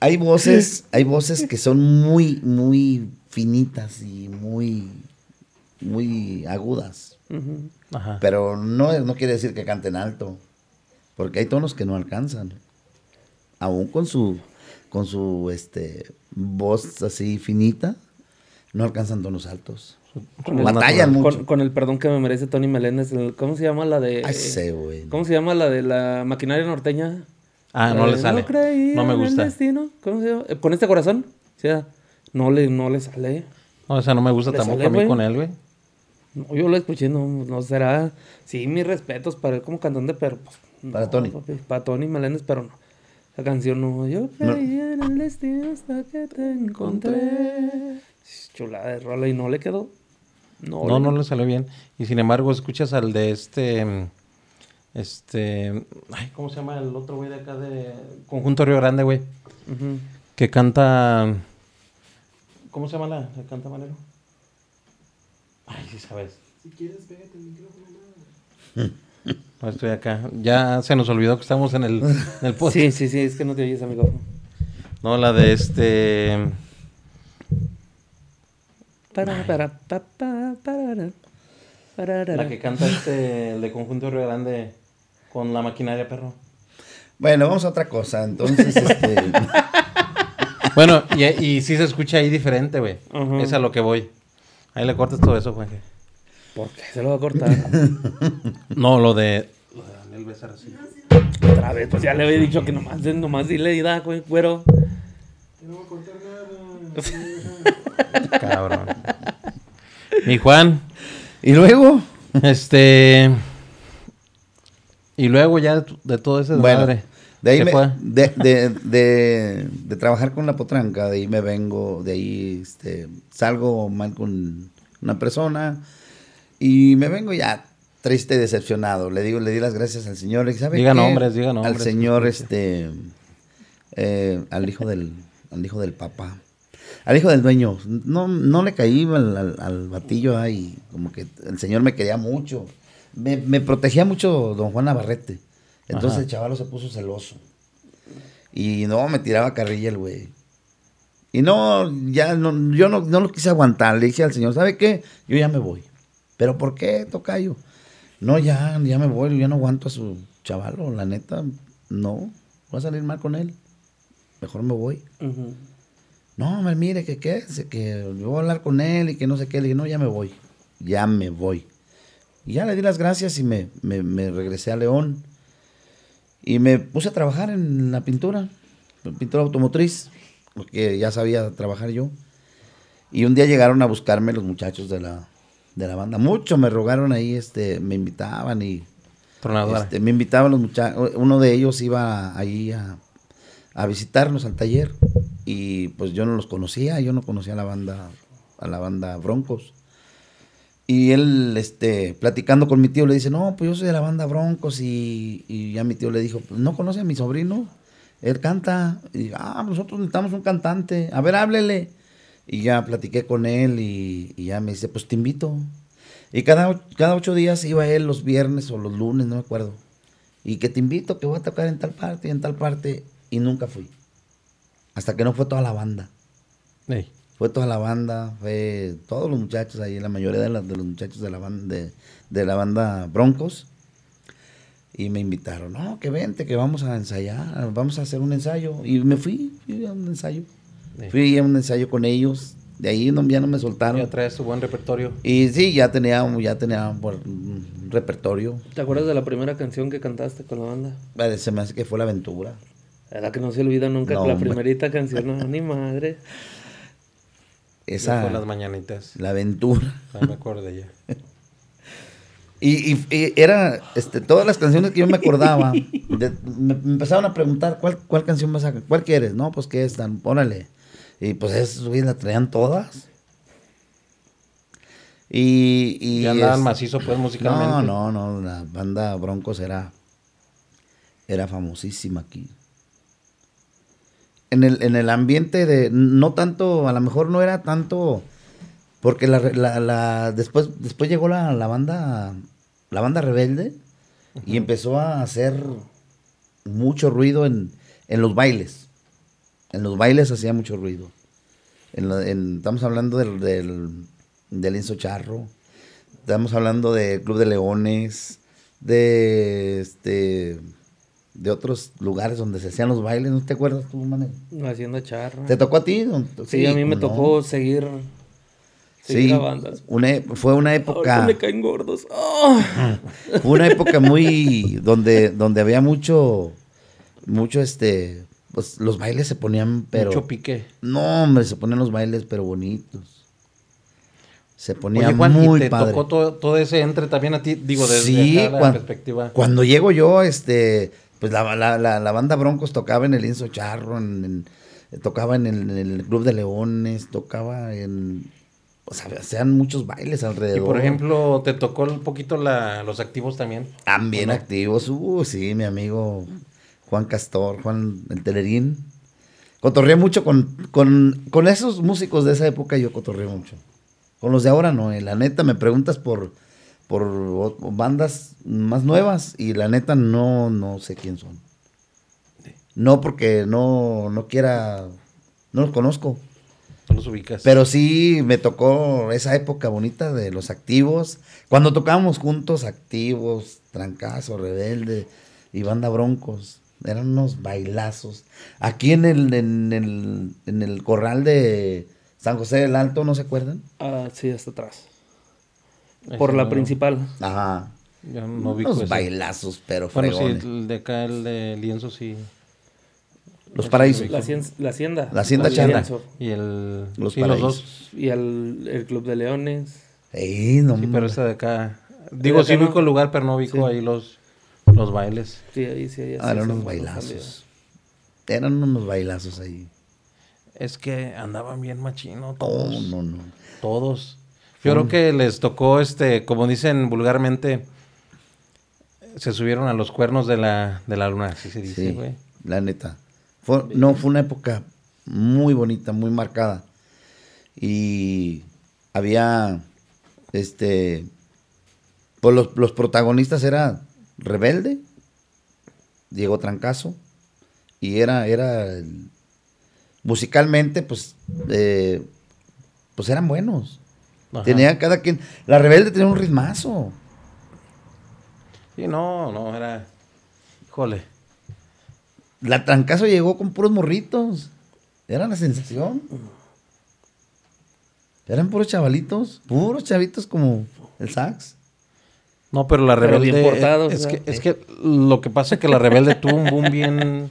hay voces, hay voces que son muy, muy finitas y muy, muy agudas. Ajá. Pero no, no quiere decir que canten alto. Porque hay tonos que no alcanzan. Aún con su, con su este, voz así finita, no alcanzan tonos altos. Con el, Batallan con, mucho. con el perdón que me merece Tony Meléndez. el- ¿Cómo se llama la de. Ay, sé, güey. ¿Cómo se llama la de la maquinaria norteña? Ah, no de, le sale. creía No me en el gusta. destino". ¿Cómo se llama? Eh, ¿Con este corazón? O sea, no le, no le sale. No, o sea, no me gusta ¿Le tampoco sale, a mí con él, güey. No, yo lo escuché, no, no será. Sí, mis respetos para él como cantante, pero. Pues, no, Para Tony. papi, para Tony Meléndez, pero no. La canción no. Yo creía en el destino hasta que te encontré. Chulada de rola y no le quedó. No, No, le- no le salió bien. Y sin embargo, escuchas al de este. Este. Ay, ¿cómo se llama el otro güey de acá de. Conjunto Río Grande, güey? Que canta. ¿Cómo se llama la, la canta Manero? Ay, sí sabes. Si quieres, pégate el micrófono. nada. No estoy acá. Ya se nos olvidó que estamos en el, en el podcast. Sí, sí, sí, es que no te oyes, amigo. No, la de este. Para. La que canta este. El de Conjunto Río Grande. Con la maquinaria, perro. Bueno, vamos a otra cosa. Entonces, este, Bueno, y, y sí se escucha ahí diferente, güey. Ajá. Es a lo que voy. Ahí le cortas todo eso, Juanje. ¿Por qué se lo va a cortar? No, lo de. Lo de Daniel Becerra, sí. Otra vez, pues ya le había dicho que nomás, nomás dile y da, güey, güero. No voy a nada. Cabrón. Mi Juan, y luego, este. Y luego ya de todo ese bueno, de ahí ¿qué me- fue? de, de, de, de trabajar con la potranca, de ahí me vengo, de ahí este, salgo mal con una persona y me vengo ya triste y decepcionado. Le digo, le di las gracias al Señor. ¿sabe Diga qué? nombres, diga nombres, Al Señor, que este, eh, al hijo del, al hijo del papá. Al hijo del dueño. No, no le caí al, al, al batillo ahí. Como que el Señor me quería mucho. Me, me protegía mucho don Juan Navarrete. Entonces Ajá. el chavalo se puso celoso. Y no, me tiraba carrilla el güey. Y no, ya no, yo no, no lo quise aguantar. Le dije al señor, ¿sabe qué? Yo ya me voy. ¿Pero por qué, tocayo? No, ya, ya me voy, ya no aguanto a su chavalo, la neta, no, voy a salir mal con él. Mejor me voy. No, me mire, que qué, que voy a hablar con él y que no sé qué. Le dije, no, ya me voy, ya me voy. Y ya le di las gracias y me, me, me regresé a León. Y me puse a trabajar en la pintura, pintura automotriz, porque ya sabía trabajar yo. Y un día llegaron a buscarme los muchachos de la, de la banda. Mucho me rogaron ahí, este, me invitaban y este, me invitaban los muchachos. Uno de ellos iba ahí a, a visitarnos al taller y pues yo no los conocía, yo no conocía a la banda, a la banda Broncos. Y él, este, platicando con mi tío, le dice, no, pues yo soy de la banda Broncos. Y, y ya mi tío le dijo, pues no conoce a mi sobrino, él canta. Y ah, nosotros necesitamos un cantante, a ver, háblele. Y ya platiqué con él y, ya me dice, pues te invito. Y cada, cada ocho días iba él los viernes o los lunes, no me acuerdo. Y que te invito, que voy a tocar en tal parte y en tal parte. Y nunca fui. Hasta que no fue toda la banda. Fue toda la banda, fue todos los muchachos ahí, la mayoría de, las- de los muchachos de la banda, de, de la banda Broncos. Y me invitaron, no, que vente, que vamos a ensayar, vamos a hacer un ensayo. Y me fui, fui a un ensayo. Fui a un ensayo con ellos. De ahí no, ya no me Ya soltaron. traes su buen repertorio. Y sí, ya tenía, ya tenía un repertorio. ¿Te acuerdas de la primera canción que cantaste con la banda? Se me hace que fue la aventura. Es la que no se olvida nunca, No, la hombre. primerita canción, no, ni madre. Esa, Fue las mañanitas. la aventura. Ah, me acuerdo de ella. Y, y- y era, este, todas las canciones que yo me acordaba, de- me, me empezaron a preguntar, ¿cuál, cuál canción vas a, cuál quieres? No, pues que están, órale. Y pues güeyes la traían todas. Y, y Ya andaban es- macizo, pues, musicalmente. No, no, no, la banda Broncos era, era famosísima aquí. En el, en el ambiente de, no tanto, a lo mejor no era tanto, porque la, la- la- después, después llegó la, la banda, la banda rebelde y empezó a hacer mucho ruido en, en los bailes. En los bailes hacía mucho ruido. En la- en- estamos hablando del, del, del Lienzo Charro, estamos hablando del Club de Leones, de este de otros lugares donde se hacían los bailes, ¿no te acuerdas tú, Manuel? Haciendo charra. ¿Te tocó a ti? ¿No? Sí, a mí me tocó seguir, seguir Sí, a bandas. una e- fue una época, me caen gordos. Fue una época muy donde, donde había mucho, mucho este, pues los bailes se ponían, pero Mucho pique. no, hombre, se ponían los bailes, pero bonitos. Se ponía Oye, Juan, muy ¿y te padre. tocó todo, todo ese entre también a ti? Digo, desde Sí, la cuan- perspectiva. Cuando llego yo, este, pues la, la, la, la banda Broncos tocaba en el Inso Charro, en, en- tocaba en el, en el Club de Leones, tocaba en, o sea, hacían muchos bailes alrededor. Y por ejemplo, ¿te tocó un poquito la, los activos también? También ¿o no? activos, uh, sí, mi amigo Juan Castor, Juan el Telerín. Cotorreé mucho con, con, con esos músicos de esa época, yo cotorreé mucho. Con los de ahora no, eh, la neta me preguntas por, por bandas más nuevas y la neta no, no sé quién son. No porque no, no quiera, no los conozco. ¿Tú los ubicas? Pero sí me tocó esa época bonita de los activos. Cuando tocábamos juntos, activos, trancazo, rebelde y banda broncos. Eran unos bailazos. Aquí en el, en el, en el corral de San José del Alto, ¿no se acuerdan? Ah, sí, hasta atrás. Por la no- principal. Ajá. Yo no ese. bailazos, pero Bueno, fregones. sí, el de acá, el de lienzo, sí. Los paraísos. La, la hacienda. La hacienda charra. lienzo. Y el... Los sí, los dos. Y el, el Club de Leones. Ey, no, Sí, pero esta de acá... Digo, sí ubico el lugar, pero no ubico Sí. ahí los, los bailes. Sí, ahí sí. ahí Ah, sí eran unos bailazos. Eran unos bailazos ahí. Es que andaban bien machino No, todos. Oh, no, no. Todos. Yo creo que les tocó, este, como dicen vulgarmente, se subieron a los cuernos de la, de la luna, así se dice, Sí, güey. la neta. Fue, no, fue una época muy bonita, muy marcada. Y había, este, pues los, los protagonistas era Rebelde, Diego Trancazo, y era, era, musicalmente, pues, eh, pues eran buenos. Ajá. Tenía cada quien, la Rebelde tenía un ritmazo. Sí, no, no, era. Híjole. La Trancazo llegó con puros morritos. Era la sensación. Eran puros chavalitos. Puros chavitos como el sax. No, pero la Pero rebelde. bien portados, es, que, es que lo que pasa es que la rebelde tuvo un boom bien.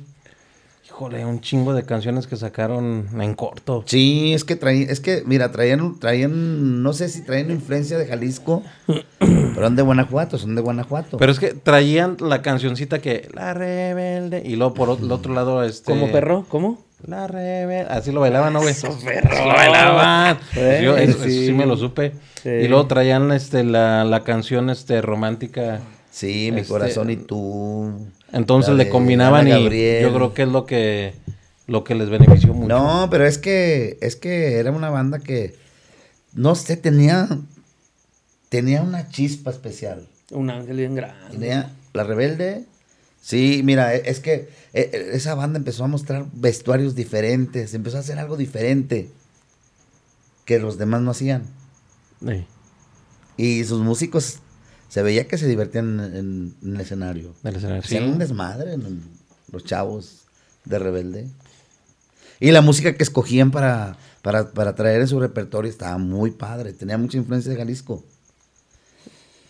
Híjole, un chingo de canciones que sacaron en corto. Sí, es que traían, es que, mira, traían, traían, no sé si traían influencia de Jalisco, pero son de Guanajuato, son de Guanajuato. Pero es que traían la cancioncita que. La rebelde. Y luego por el otro lado, este. ¿Como perro? ¿Cómo? La rebelde. Así lo bailaban, ¿no, güey? Eso, perro. Así lo bailaban. Pues yo, eso, eso sí. sí. me lo supe. Sí. Y luego traían este, la, la canción este, romántica. sí, mi este, corazón y tú. Entonces le combinaban Ana y Gabriel. yo creo que es lo que, lo que les benefició mucho. No, pero es que, es que era una banda que, no sé, tenía, tenía una chispa especial. Un ángel bien grande. Tenía La Rebelde. Sí, mira, e- es que eh, eh, esa banda empezó a mostrar vestuarios diferentes, empezó a hacer algo diferente que los demás no hacían. Sí, Y sus músicos se veía que se divertían en, en- en el escenario. del escenario. Hacían Sí. un desmadre en- los chavos de Rebelde. Y la música que escogían para, para, para traer en su repertorio estaba muy padre. Tenía mucha influencia de Jalisco.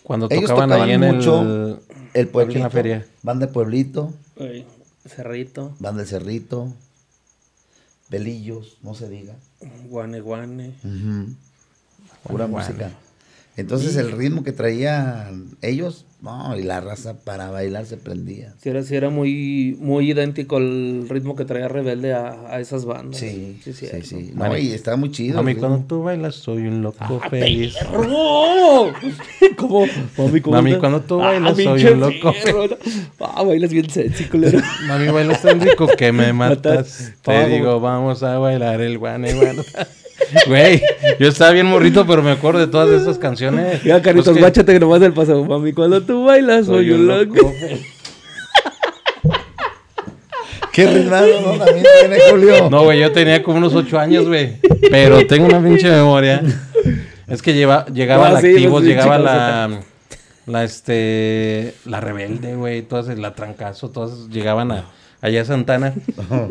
Cuando Ellos tocaban, ahí en mucho el... el pueblito. en la feria. Banda de Pueblito, Ay, Cerrito, Banda del Cerrito, Belillos, no se diga. guane, guane. Pura Guane, música. Entonces el ritmo que traían ellos, no, y la raza para bailar se prendía. Sí era, sí era muy, muy idéntico el ritmo que traía Rebelde a, a esas bandas. Sí, sí, cierto. sí. Mami. No, y estaba muy chido. Mami, cuando tú bailas soy un loco ¡Ah, feliz. perro! ¿Cómo? Mami, ¿cómo Mami, cuando tú Ah, bailas, soy pinche un loco. perro. Ah, bailas bien sexy, culero. Mami, bailas tan rico que me matas. Te Vamos. digo, vamos a bailar el guane, guane. Güey, yo estaba bien morrito, pero me acuerdo de todas esas canciones. Ya, Caritos, Pues que- guáchate que nomás el paso. Mami, cuando tú bailas, soy, un loco. Qué ritmado, ¿no? También tiene Julio. No, güey, yo tenía como unos ocho años, güey. Pero tengo una pinche memoria. Es que lleva, llegaba No, la sí, activos, llegaba la, la este, la rebelde, güey, todas, la trancazo, todas llegaban a, allá a Santana.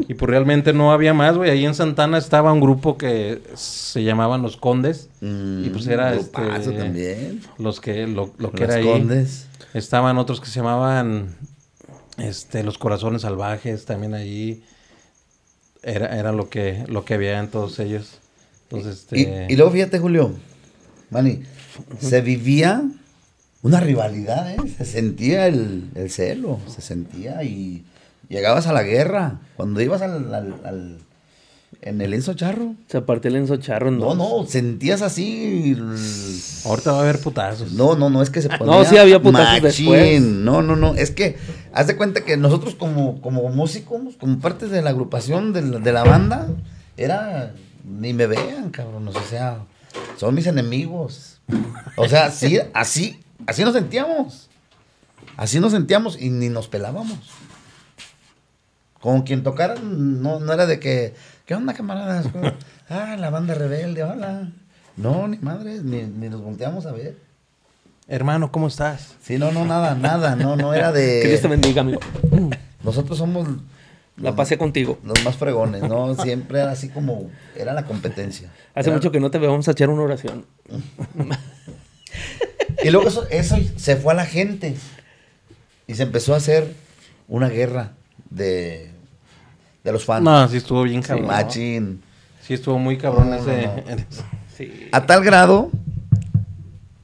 Y pues realmente no había más, güey. Ahí en Santana estaba un grupo que se llamaban Los Condes. y pues era este, también. los que, lo, lo que Los era ahí. Condes. Estaban otros que se llamaban este, Los Corazones Salvajes, también allí. Era, era lo que, lo que había en todos ellos. Entonces, Y, este, y luego fíjate, Julio, Manny, se vivía una rivalidad, ¿eh? Se sentía el, el celo, se sentía y llegabas a la guerra. Cuando ibas al, al- al- en el Enzo Charro, Se partió el enzo charro en no, dos. no, sentías así. ahorita va a haber putazos. No, no, no, es que se ponía No, sí había putazos machín. después. No, no, no, es que haz de cuenta que nosotros como, como músicos, como parte de la agrupación de la, de la banda, era, ni me vean, cabrón, o sea, son mis enemigos. O sea, sí, así, así nos sentíamos. Así nos sentíamos y ni nos pelábamos. Con quien tocara, no, no era de que, ¿qué onda, camaradas? Ah, la banda rebelde, hola. No, ni madres, ni, ni nos volteamos a ver. Hermano, ¿cómo estás? Sí, no, no, nada, nada, no, no era Que Dios te de... bendiga, amigo. Nosotros somos La pasé contigo. los más fregones, ¿no? Siempre era así como, era la competencia. Hace Era- mucho que no te veo, vamos a echar una oración. Y luego eso, eso se fue a la gente. Y se empezó a hacer una guerra de, de los fans. No, sí estuvo bien cabrón. ¿no? Machín. Sí estuvo muy cabrón No, ese. no. Sí. A tal grado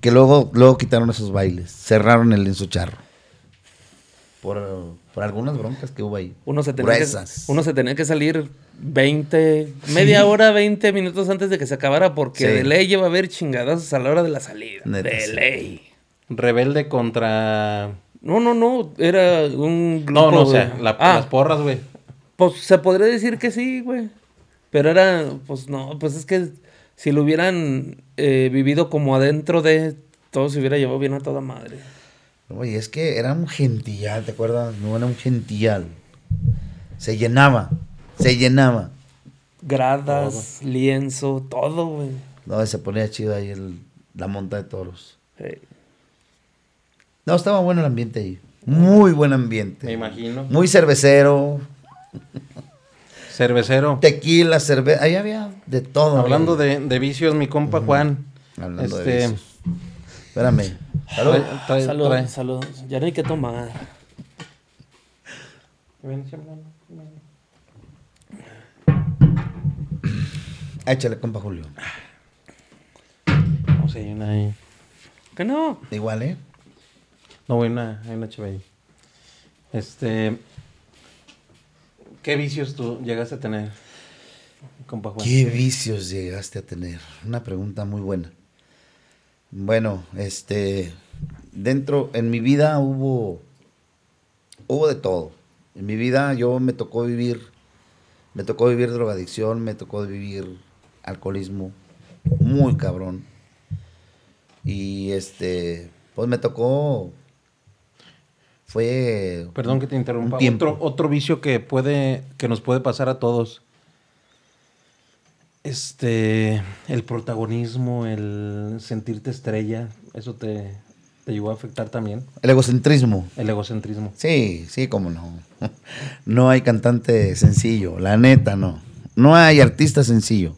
que luego, luego quitaron esos bailes. Cerraron el Enzo Charro. Por, por algunas broncas que hubo ahí. Uno se, tenía que, uno se tenía que salir 20, media hora, 20 minutos antes de que se acabara, porque Sí. de ley lleva a haber chingadas a la hora de la salida. Neta, de sí. ley. Rebelde contra No, no, no, era un grupo No, no, o sea, la- Ah, las porras, güey. Pues se podría decir que sí, güey. Pero era, pues no, pues es que si lo hubieran eh, vivido como adentro de, todo se hubiera llevado bien a toda madre. Oye, es que era un gentillal, ¿te acuerdas? No era un gentillal. Se llenaba, se llenaba. Gradas, lienzo, todo, güey. No, se ponía chido ahí el- la monta de toros. Sí. No, estaba bueno el ambiente ahí. Muy buen ambiente. Me imagino. Muy cervecero, Cervecero. tequila, cerveza. Ahí había de todo. Hablando de, de vicios, mi compa Juan. Hablando este, de vicios. Espérame. Salud. trae- trae- Salud, trae- salud. Ya no hay que tomar. Échale, compa Julio. No sé, hay una ahí. Que no. Igual, ¿eh? No, güey, una, hay una chava ahí. Este. ¿Qué vicios tú llegaste a tener, compa Juan? ¿Qué vicios llegaste a tener? Una pregunta muy buena. Bueno, este, dentro, en mi vida hubo, hubo de todo. En mi vida yo me tocó vivir, me tocó vivir drogadicción, me tocó vivir alcoholismo, muy cabrón. Y este, pues me tocó, fue... Perdón que te interrumpa. Otro, otro vicio que puede, que nos puede pasar a todos. Este, el protagonismo, el sentirte estrella, eso te, te llegó a afectar también. El egocentrismo. El egocentrismo. Sí, sí, cómo no. No hay cantante sencillo, la neta no. No hay artista sencillo.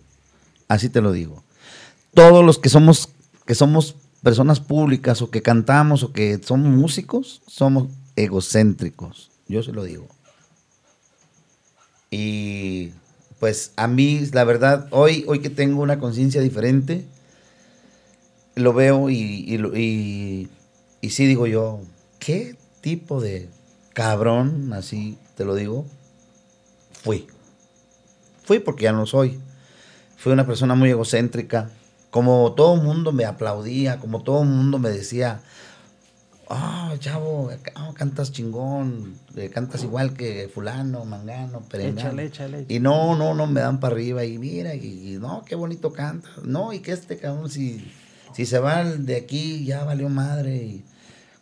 Así te lo digo. Todos los que somos que somos personas públicas o que cantamos o que somos músicos, somos egocéntricos. Yo se lo digo. Y pues a mí, la verdad, hoy, hoy que tengo una conciencia diferente, lo veo y, y, y, y sí digo yo, ¿qué tipo de cabrón, así te lo digo, fui? Fui porque ya no soy. Fui una persona muy egocéntrica. Como todo el mundo me aplaudía, como todo el mundo me decía, ah, chavo, ah, cantas chingón, eh, cantas igual que fulano, mangano, perengano. Échale, échale. Y no, no, no me dan para arriba y mira, y, y no, qué bonito canta. No, y que este cabrón, si, si se va de aquí, ya valió madre. y-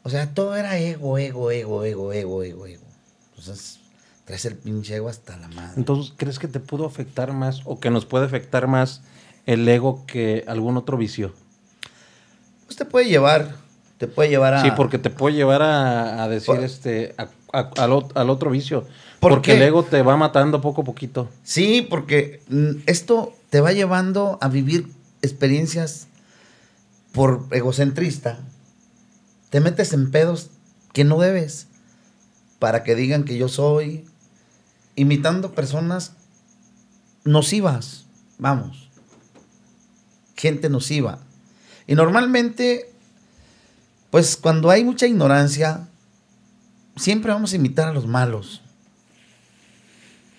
o sea, todo era ego, ego, ego, ego, ego, ego, ego. Entonces, traes el pinche ego hasta la madre. Entonces, ¿crees que te pudo afectar más o que nos puede afectar más el ego que algún otro vicio? Pues te puede llevar, te puede llevar a... Sí, porque te puede llevar a, a decir Por- este a- a- al, al otro vicio. ¿Por porque qué? el ego te va matando poco a poquito. Sí, porque mm, esto te va llevando a vivir experiencias por egocentrista. Te metes en pedos que no debes para que digan que yo soy, imitando personas nocivas, vamos, gente nociva. Y normalmente, pues cuando hay mucha ignorancia, siempre vamos a imitar a los malos.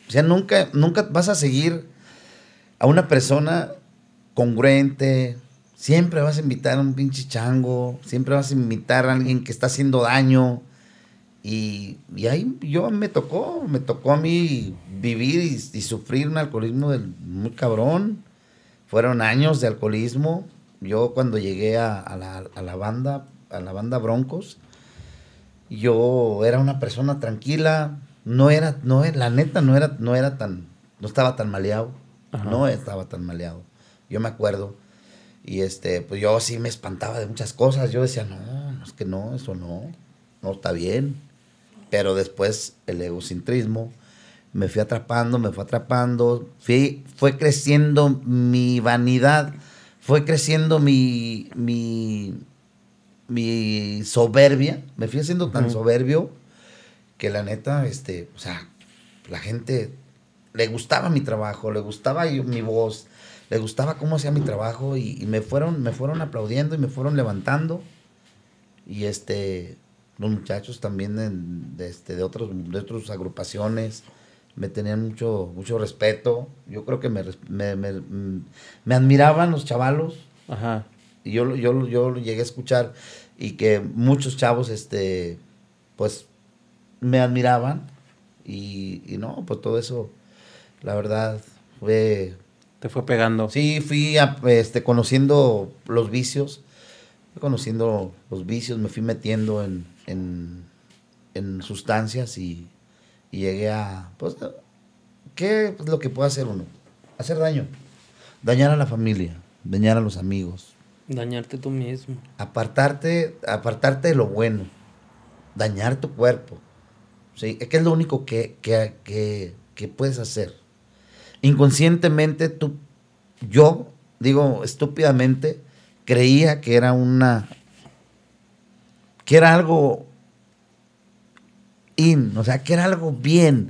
O sea, nunca, nunca vas a seguir a una persona congruente. Siempre vas a invitar a un pinche chango. Siempre vas a invitar a alguien que está haciendo daño. Y, y ahí yo me tocó, me tocó a mí vivir y, sufrir un alcoholismo muy cabrón. Fueron años de alcoholismo. Yo cuando llegué a la, a la banda, a la banda Broncos, yo era una persona tranquila, no era, no la neta no era, no era tan, no estaba tan maleado, Ajá. no estaba tan maleado. Yo me acuerdo. Y este, pues yo sí me espantaba de muchas cosas. Yo decía, no, es que no, eso no, no está bien. Pero después el egocentrismo me fui atrapando, me fue atrapando, fui, fue creciendo mi vanidad, fue creciendo mi, mi, mi soberbia, me fui haciendo tan soberbio que la neta, este, o sea, la gente le gustaba mi trabajo, le gustaba yo- mi voz, le gustaba cómo hacía mi trabajo y, y me fueron, me fueron aplaudiendo y me fueron levantando. Y este, los muchachos también en- de, este, de otros, de otras agrupaciones me tenían mucho, mucho respeto. Yo creo que me, me, me- mm, me admiraban los chavalos. Ajá. Y yo, lo- yo, yo lo llegué a escuchar y que muchos chavos este, pues me admiraban y, y no, pues todo eso, la verdad, fue Te fue pegando. Sí, fui a- este, conociendo los vicios, fui conociendo los vicios, me fui metiendo en, en, en sustancias y, y llegué a, pues, ¿qué es lo que puede hacer uno? Hacer daño, dañar a la familia, dañar a los amigos, Dañarte tú mismo. apartarte, apartarte de lo bueno, dañar tu cuerpo. ¿sí? Es que es lo único que, que, que- que puedes hacer. Inconscientemente tú, yo, digo estúpidamente, creía que era una, que era algo in, o sea, que era algo bien.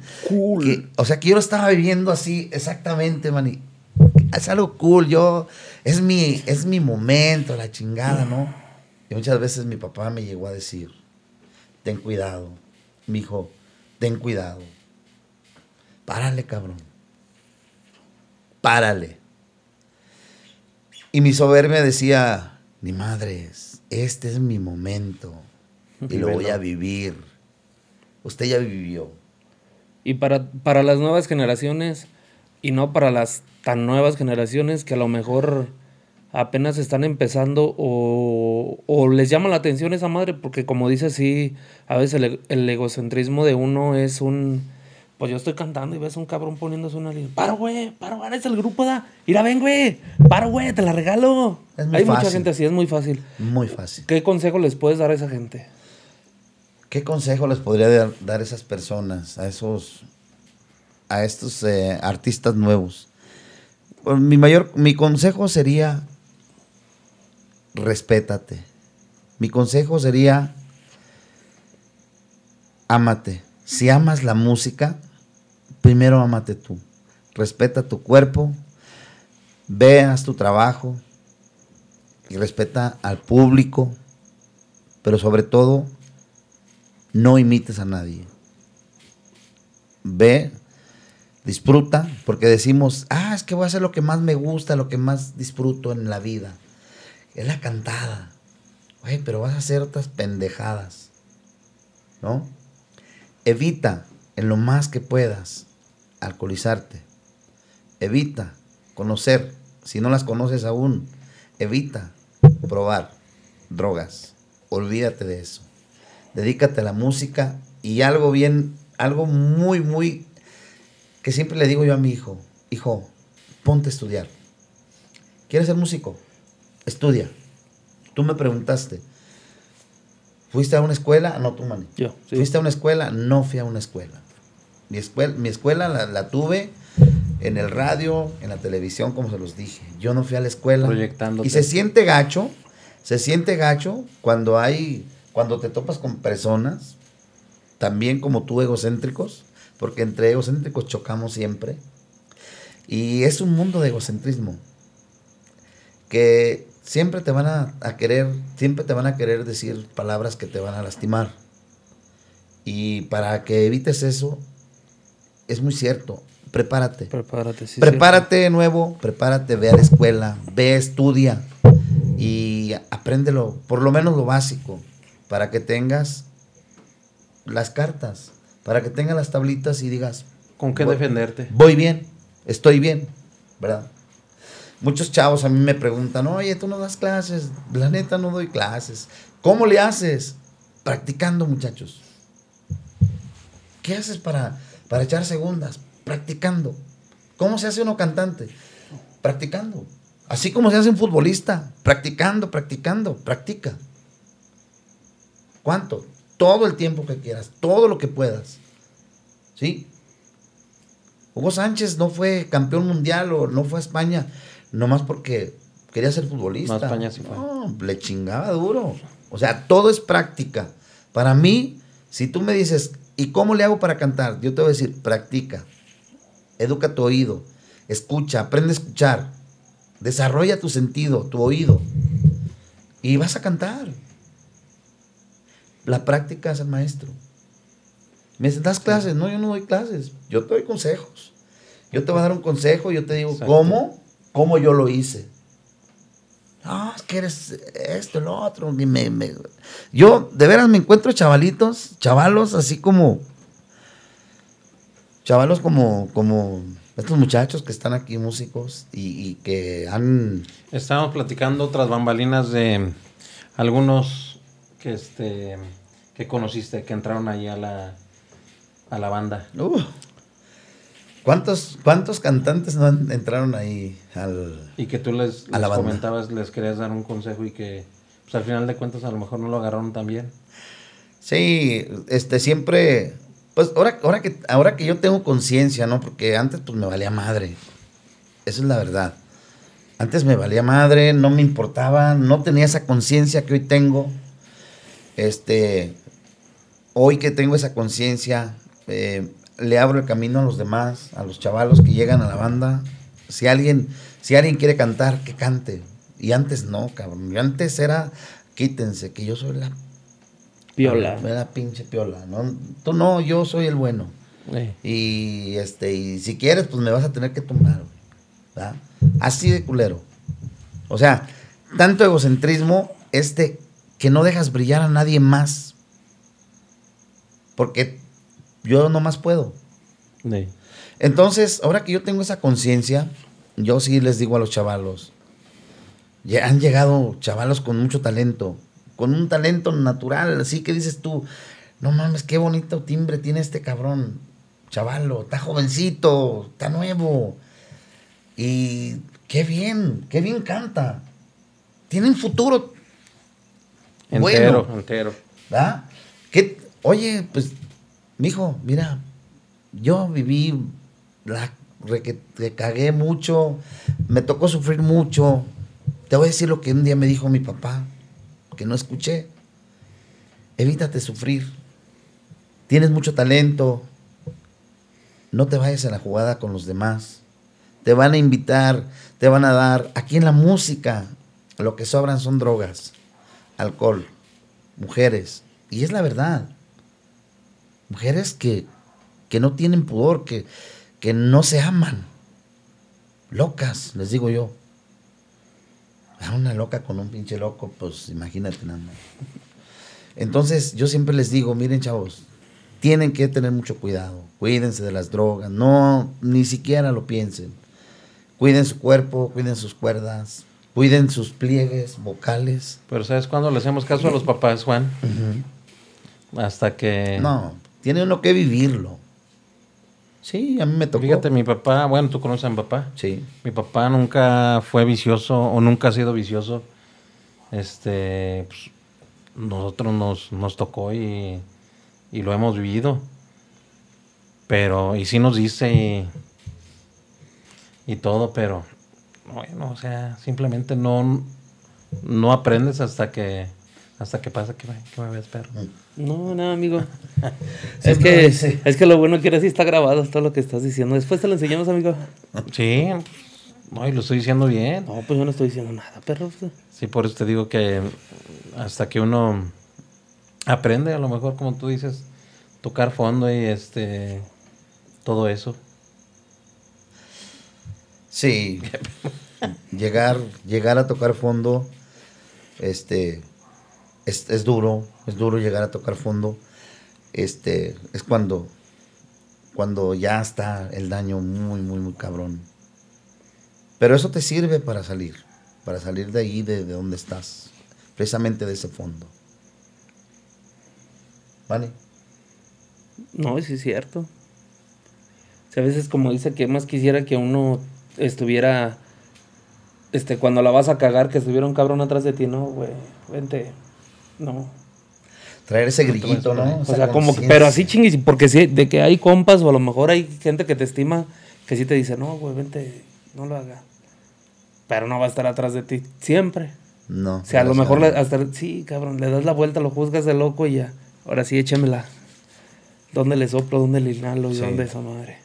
Que- o sea, que yo lo estaba viviendo así exactamente, man. Es algo cool, yo, es mi, es mi momento, la chingada, ¿no? Y muchas veces mi papá me llegó a decir, ten cuidado, mi hijo, ten cuidado. Párale, cabrón. Párale. Y mi soberbia decía, ni madres, este es mi momento y lo voy a vivir. Usted ya vivió. Y para, para las nuevas generaciones, y no para las tan nuevas generaciones que a lo mejor apenas están empezando o, o les llama la atención esa madre, porque como dice sí, a veces el, el egocentrismo de uno es un... Pues yo estoy cantando y ves a un cabrón poniéndose una línea. Paro, güey, paro, ahora es el grupo, da. Mira, ven, güey. Paro, güey, te la regalo. Es muy Hay mucha gente así, es muy fácil. Muy fácil. ¿Qué consejo les puedes dar a esa gente? ¿Qué consejo les podría dar, dar a esas personas, a esos, a estos eh, artistas nuevos? Mi mayor, mi consejo sería, respétate. Mi consejo sería, ámate. Si amas la música, primero ámate tú. Respeta tu cuerpo, veas tu trabajo y respeta al público, pero sobre todo, no imites a nadie. Ve, disfruta, porque decimos, ah, es que voy a hacer lo que más me gusta, lo que más disfruto en la vida. Es la cantada. Güey, pero vas a hacer otras pendejadas. ¿No? Evita en lo más que puedas alcoholizarte. Evita conocer, si no las conoces aún, evita probar drogas. Olvídate de eso dedícate a la música y algo bien, algo muy, muy, que siempre le digo yo a mi hijo, hijo, ponte a estudiar. ¿Quieres ser músico? Estudia. Tú me preguntaste, ¿fuiste a una escuela? No, tú, mani. Yo, sí. ¿Fuiste a una escuela? No fui a una escuela. Mi escuela, mi escuela la, la tuve en el radio, en la televisión, como se los dije. Yo no fui a la escuela. Proyectándote. Y se siente gacho, se siente gacho cuando hay, cuando te topas con personas, también como tú egocéntricos, porque entre egocéntricos chocamos siempre. Y es un mundo de egocentrismo que siempre te van a, a querer, siempre te van a querer decir palabras que te van a lastimar. Y para que evites eso, es muy cierto, prepárate. Prepárate, sí. prepárate de nuevo, prepárate, ve a la escuela, ve, estudia y apréndelo, por lo menos lo básico, para que tengas las cartas, para que tengas las tablitas y digas, ¿Con qué Voy- defenderte? voy bien, estoy bien, ¿verdad? Muchos chavos a mí me preguntan, oye, tú no das clases, la neta no doy clases. ¿Cómo le haces? Practicando, muchachos. ¿Qué haces para, para echar segundas? Practicando. ¿Cómo se hace uno cantante? Practicando. Así como se hace un futbolista, practicando, practicando, practica. ¿Cuánto? Todo el tiempo que quieras, todo lo que puedas. ¿Sí? Hugo Sánchez no fue campeón mundial o no fue a España nomás porque quería ser futbolista. No, a España sí fue. No, le chingaba duro. O sea, todo es práctica. Para mí, si tú me dices, ¿y cómo le hago para cantar? Yo te voy a decir, practica. Educa tu oído. Escucha, aprende a escuchar. Desarrolla tu sentido, tu oído. Y vas a cantar. La práctica es el maestro. Me dicen, ¿das clases? No, yo no doy clases. Yo te doy consejos. Yo te voy a dar un consejo, yo te digo, Exacto. ¿cómo? ¿Cómo yo lo hice? No, es que eres esto, lo otro. y me- me- Yo, de veras, me encuentro chavalitos, chavalos así como. Chavalos como, como estos muchachos que están aquí, músicos, y, y que han. Estábamos platicando otras bambalinas de algunos que este que conociste, que entraron ahí a la a la banda. Uh, ¿cuántos, ¿Cuántos cantantes no entraron ahí al. Y que tú les, A la les comentabas, les querías dar un consejo y que pues al final de cuentas a lo mejor no lo agarraron tan bien. Sí, este siempre, pues ahora, ahora que ahora que yo tengo conciencia, ¿no? Porque antes pues me valía madre. Esa es la verdad. Antes me valía madre, no me importaba, no tenía esa conciencia que hoy tengo. Este, hoy que tengo esa conciencia, eh, le abro el camino a los demás, a los chavalos que llegan a la banda. Si alguien, si alguien quiere cantar, que cante. Y antes no, cabrón. Y antes era, quítense, que yo soy la Piola. me da pinche piola, ¿no? Tú no, yo soy el bueno. Eh, Y este, y si quieres, pues me vas a tener que tumbar. Así de culero. O sea, tanto egocentrismo, este, que no dejas brillar a nadie más. Porque yo no más puedo. Entonces, ahora que yo tengo esa conciencia, yo sí les digo a los chavalos, ya han llegado chavalos con mucho talento, con un talento natural, así que dices tú, no mames, qué bonito timbre tiene este cabrón, chavalo, está jovencito, está nuevo, y qué bien, qué bien canta, tienen futuro, Entero, Bueno. entero. ¿verdad? ¿Qué? Oye, pues, mijo, mira, yo viví, la re- que cagué mucho, me tocó sufrir mucho. Te voy a decir lo que un día me dijo mi papá, que no escuché. Evítate sufrir. Tienes mucho talento. No te vayas a la jugada con los demás. Te van a invitar, te van a dar. Aquí en la música, lo que sobran son drogas, alcohol, mujeres. Y es la verdad. Mujeres que, que no tienen pudor, que, que no se aman. Locas, les digo yo. A una loca con un pinche loco, pues imagínate nada. Entonces, yo siempre les digo, miren chavos, tienen que tener mucho cuidado. Cuídense de las drogas, no, ni siquiera lo piensen. Cuiden su cuerpo, cuiden sus cuerdas, cuiden sus pliegues vocales. Pero ¿sabes cuándo le hacemos caso a los papás, Juan? Hasta que... No, tiene uno que vivirlo. Sí, a mí me tocó. Fíjate, mi papá, bueno, tú conoces a mi papá. Sí. Mi papá nunca fue vicioso o nunca ha sido vicioso. Este, pues, nosotros nos, nos tocó y, y lo hemos vivido. Pero, y sí nos dice y, y todo, pero, bueno, o sea, simplemente no, no aprendes hasta que, hasta que pasa que, me- que me ves perro. No, no, amigo. es, que, es que lo bueno que ahora sí está grabado todo lo que estás diciendo. Después te lo enseñamos, amigo. Sí, no, y lo estoy diciendo bien. No, pues yo no estoy diciendo nada, perro. Sí, por eso te digo que hasta que uno aprende, a lo mejor como tú dices, tocar fondo y este todo eso. Sí. llegar, llegar a tocar fondo, este, es, es duro, es duro llegar a tocar fondo. Este, es cuando, cuando ya está el daño muy, muy, muy cabrón. Pero eso te sirve para salir, para salir de ahí, de, de donde estás, precisamente de ese fondo. ¿Vale? No, sí es cierto. O sea, a veces como dice que más quisiera que uno estuviera, este, cuando la vas a cagar, que estuviera un cabrón atrás de ti, no, güey, vente, no. Traer ese grillito. ¿no? O sea, como, que- pero así chinguis, porque sí, de que hay compas o a lo mejor hay gente que te estima, que sí te dice, no, güey, vente, no lo haga. Pero no va a estar atrás de ti siempre. No. O sea, a lo mejor le- hasta, sí, cabrón, le das la vuelta, lo juzgas de loco y ya. Ahora sí, échamela. ¿Dónde le soplo? ¿Dónde le inhalo? ¿Y Sí. dónde esa madre?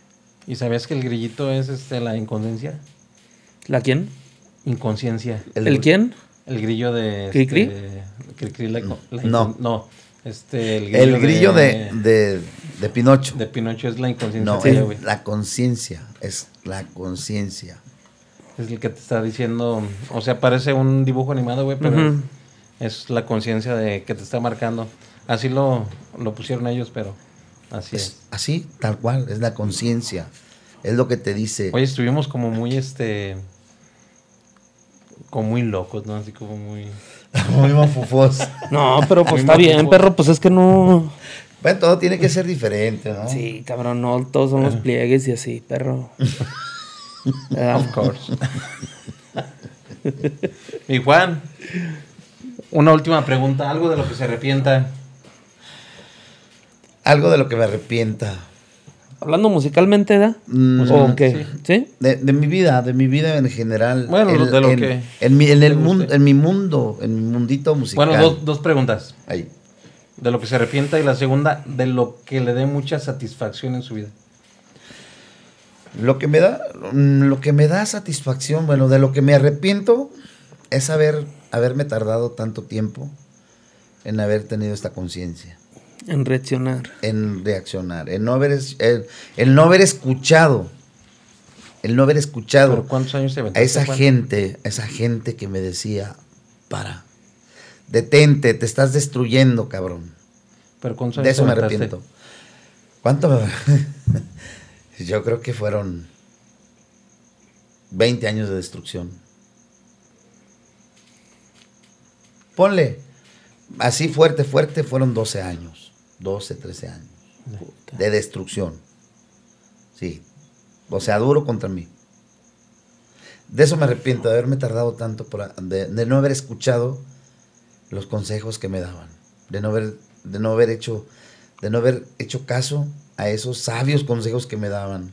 ¿Y sabías que el grillito es este la inconsciencia? ¿La quién? Inconsciencia. ¿El, quién? El grillo de ¿Cri-cri? este, Cri-cri, la, la No. no. Este el El grillo de, de, de Pinocho. de Pinocho es la inconsciencia. No, tuya, es güey. la conciencia, es la conciencia. es el que te está diciendo, o sea, parece un dibujo animado, güey, pero es la conciencia de que te está marcando. Así lo, lo pusieron ellos, pero así Es es. así, tal cual, es la conciencia. Es lo que te dice. Oye, estuvimos como muy, este, como muy locos, ¿no? Así como muy... Muy mafufos. No, pero pues Muy está bien, perro, pues es que no. Bueno, todo tiene que ser diferente, ¿no? Sí, cabrón, no, todos son los pliegues y así, perro. Of course. y Juan, una última pregunta, algo de lo que se arrepienta. Algo de lo que me arrepienta. Hablando musicalmente, ¿da? Mm, ¿O qué? ¿Sí? De, de mi vida, de mi vida en general. Bueno, en, de lo en- que en mi, en el mundo, en mi mundo, en mi mundito musical. Bueno, dos, dos preguntas. Ahí. De lo que se arrepienta y la segunda, de lo que le dé mucha satisfacción en su vida. Lo que me da, mm, lo que me da satisfacción, bueno, de lo que me arrepiento es haber, haberme tardado tanto tiempo en haber tenido esta conciencia, En reaccionar. en reaccionar, en no haber, el, el no haber escuchado, el no haber escuchado ¿Por cuántos años te a esa gente, a esa gente que me decía, para, detente, te estás destruyendo, cabrón. ¿Pero cuántos De años eso te me arrepiento. ¿Cuánto me... Yo creo que fueron 20 años de destrucción. Ponle, así fuerte, fuerte, fueron 12 años. 12, 13 años de destrucción. Sí. O sea, duro contra mí. De eso me arrepiento, de haberme tardado tanto, por de, de no haber escuchado los consejos que me daban, de no haber, de no haber hecho, de no haber hecho caso a esos sabios consejos que me daban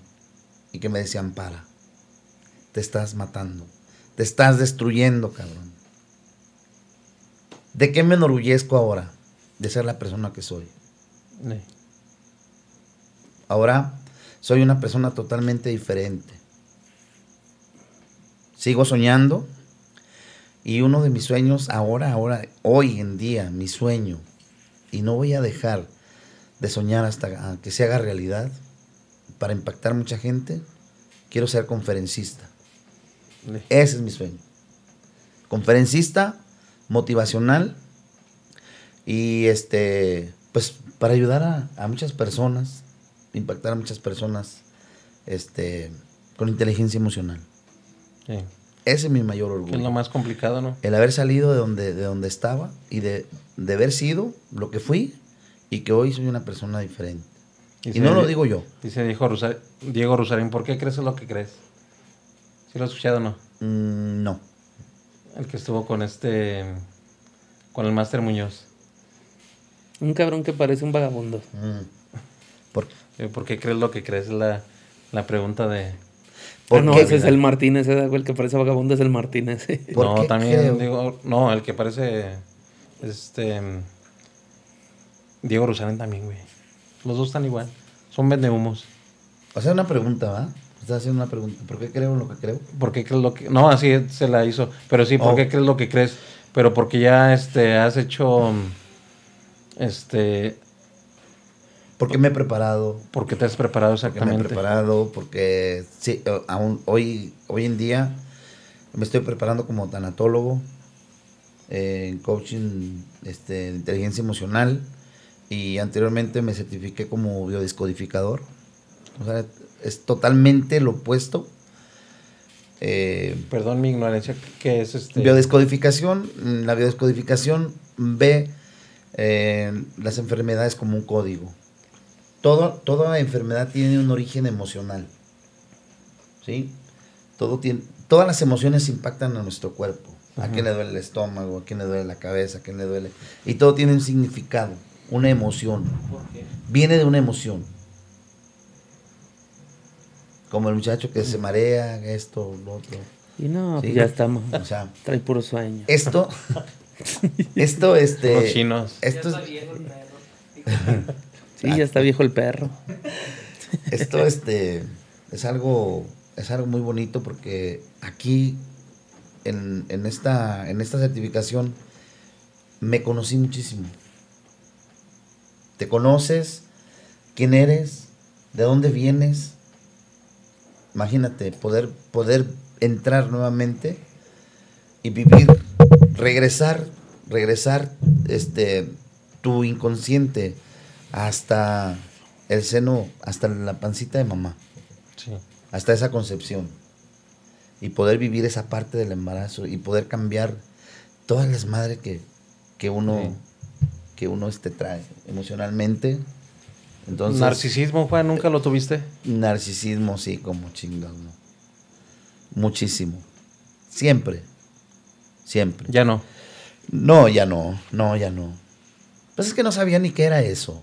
y que me decían para, te estás matando, te estás destruyendo, cabrón. ¿De qué me enorgullezco ahora? De ser la persona que soy. Sí. Ahora soy una persona totalmente diferente. Sigo soñando y uno de mis sueños ahora, ahora, hoy en día, mi sueño, y no voy a dejar de soñar hasta a que se haga realidad, para impactar mucha gente, quiero ser conferencista. Sí. Ese es mi sueño. Conferencista, motivacional y este, pues para ayudar a, a muchas personas, impactar a muchas personas este, con inteligencia emocional. Sí. Ese es mi mayor Que es orgullo. lo más complicado, ¿no? El haber salido de donde, de donde estaba y de, de haber sido lo que fui y que hoy soy una persona diferente. Y no lo digo yo. Dice Diego, Rosa- Diego Rosarín, ¿por qué crees lo que crees? ¿Sí lo has escuchado o no? Mm, no. El que estuvo con este, con el Máster Muñoz. Un cabrón que parece un vagabundo. Mm. ¿Por, Eh, ¿Por qué crees lo que crees? Es la, la pregunta de... por Ah, no, qué? ese es el Martínez, güey, el que parece vagabundo es el Martínez. ¿Por no, qué también creo? digo, no, el que parece, este, Diego Rosarín también, güey. Los dos están igual. Son vendehumos. O sea, una pregunta, ¿va? Estás haciendo una pregunta. ¿Por qué creo lo que creo? ¿Por qué crees lo que.? No, así se la hizo. Pero sí, ¿por Oh. qué crees lo que crees? Pero porque ya este, has hecho. Este. Porque me he preparado. Porque te has preparado Porque me he exactamente. preparado. Porque sí, eh, aún hoy, hoy en día me estoy preparando como tanatólogo. eh, en coaching este, de inteligencia emocional. Y anteriormente me certifiqué como biodescodificador. O sea, es totalmente lo opuesto. Eh, Perdón mi ignorancia, ¿qué es este? Biodescodificación, mm, la biodescodificación ve eh, las enfermedades como un código. Todo, toda enfermedad tiene un origen emocional. ¿Sí? Todo tiene, todas las emociones impactan a nuestro cuerpo. A quién le duele el estómago, a quién le duele la cabeza, a quién le duele. Y todo tiene un significado, una emoción. Viene de una emoción. Como el muchacho que se marea, esto, lo otro. Y no, Sí. pues ya estamos. O sea, Trae puro sueño. esto, esto, este, Los chinos. esto, es- Sí, ya está viejo el perro. esto, este, es algo, es algo muy bonito porque aquí, en, en esta, en esta certificación, me conocí muchísimo. Te conoces, quién eres, de dónde vienes. Imagínate, poder, poder entrar nuevamente y vivir, regresar, regresar este, tu inconsciente hasta el seno, hasta la pancita de mamá, Sí. hasta esa concepción. Y poder vivir esa parte del embarazo y poder cambiar todas las madres que, que uno, Sí. que uno este, trae emocionalmente. Entonces, ¿Narcisismo, Juan? ¿Nunca lo tuviste? Narcisismo, sí, como chingado. Muchísimo. Siempre. Siempre. Ya no. No, ya no. No, ya no. Pues es que no sabía ni qué era eso.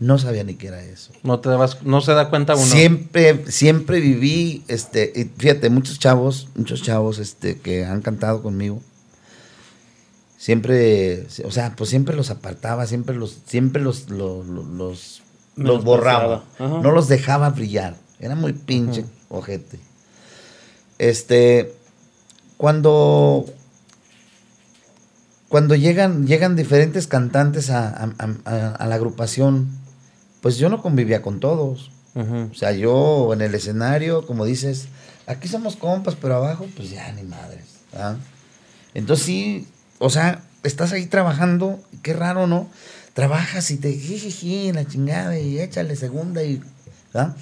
No sabía ni qué era eso. No te dabas, no se da cuenta uno. Siempre, siempre viví, este, y fíjate, muchos chavos, muchos chavos, este, que han cantado conmigo. Siempre, o sea, pues siempre los apartaba, siempre los, siempre los, los, los, borraba. No los dejaba brillar. Era muy pinche ojete. Este, cuando, cuando llegan, llegan diferentes cantantes a, a- a- a- a la agrupación, pues yo no convivía con todos. O sea, yo en el escenario, como dices, aquí somos compas, pero abajo, pues ya ni madres. ¿ah? Entonces sí, o sea, estás ahí trabajando, qué raro, ¿no? Trabajas y te jijiji, la chingada, y échale segunda y. ¿ah?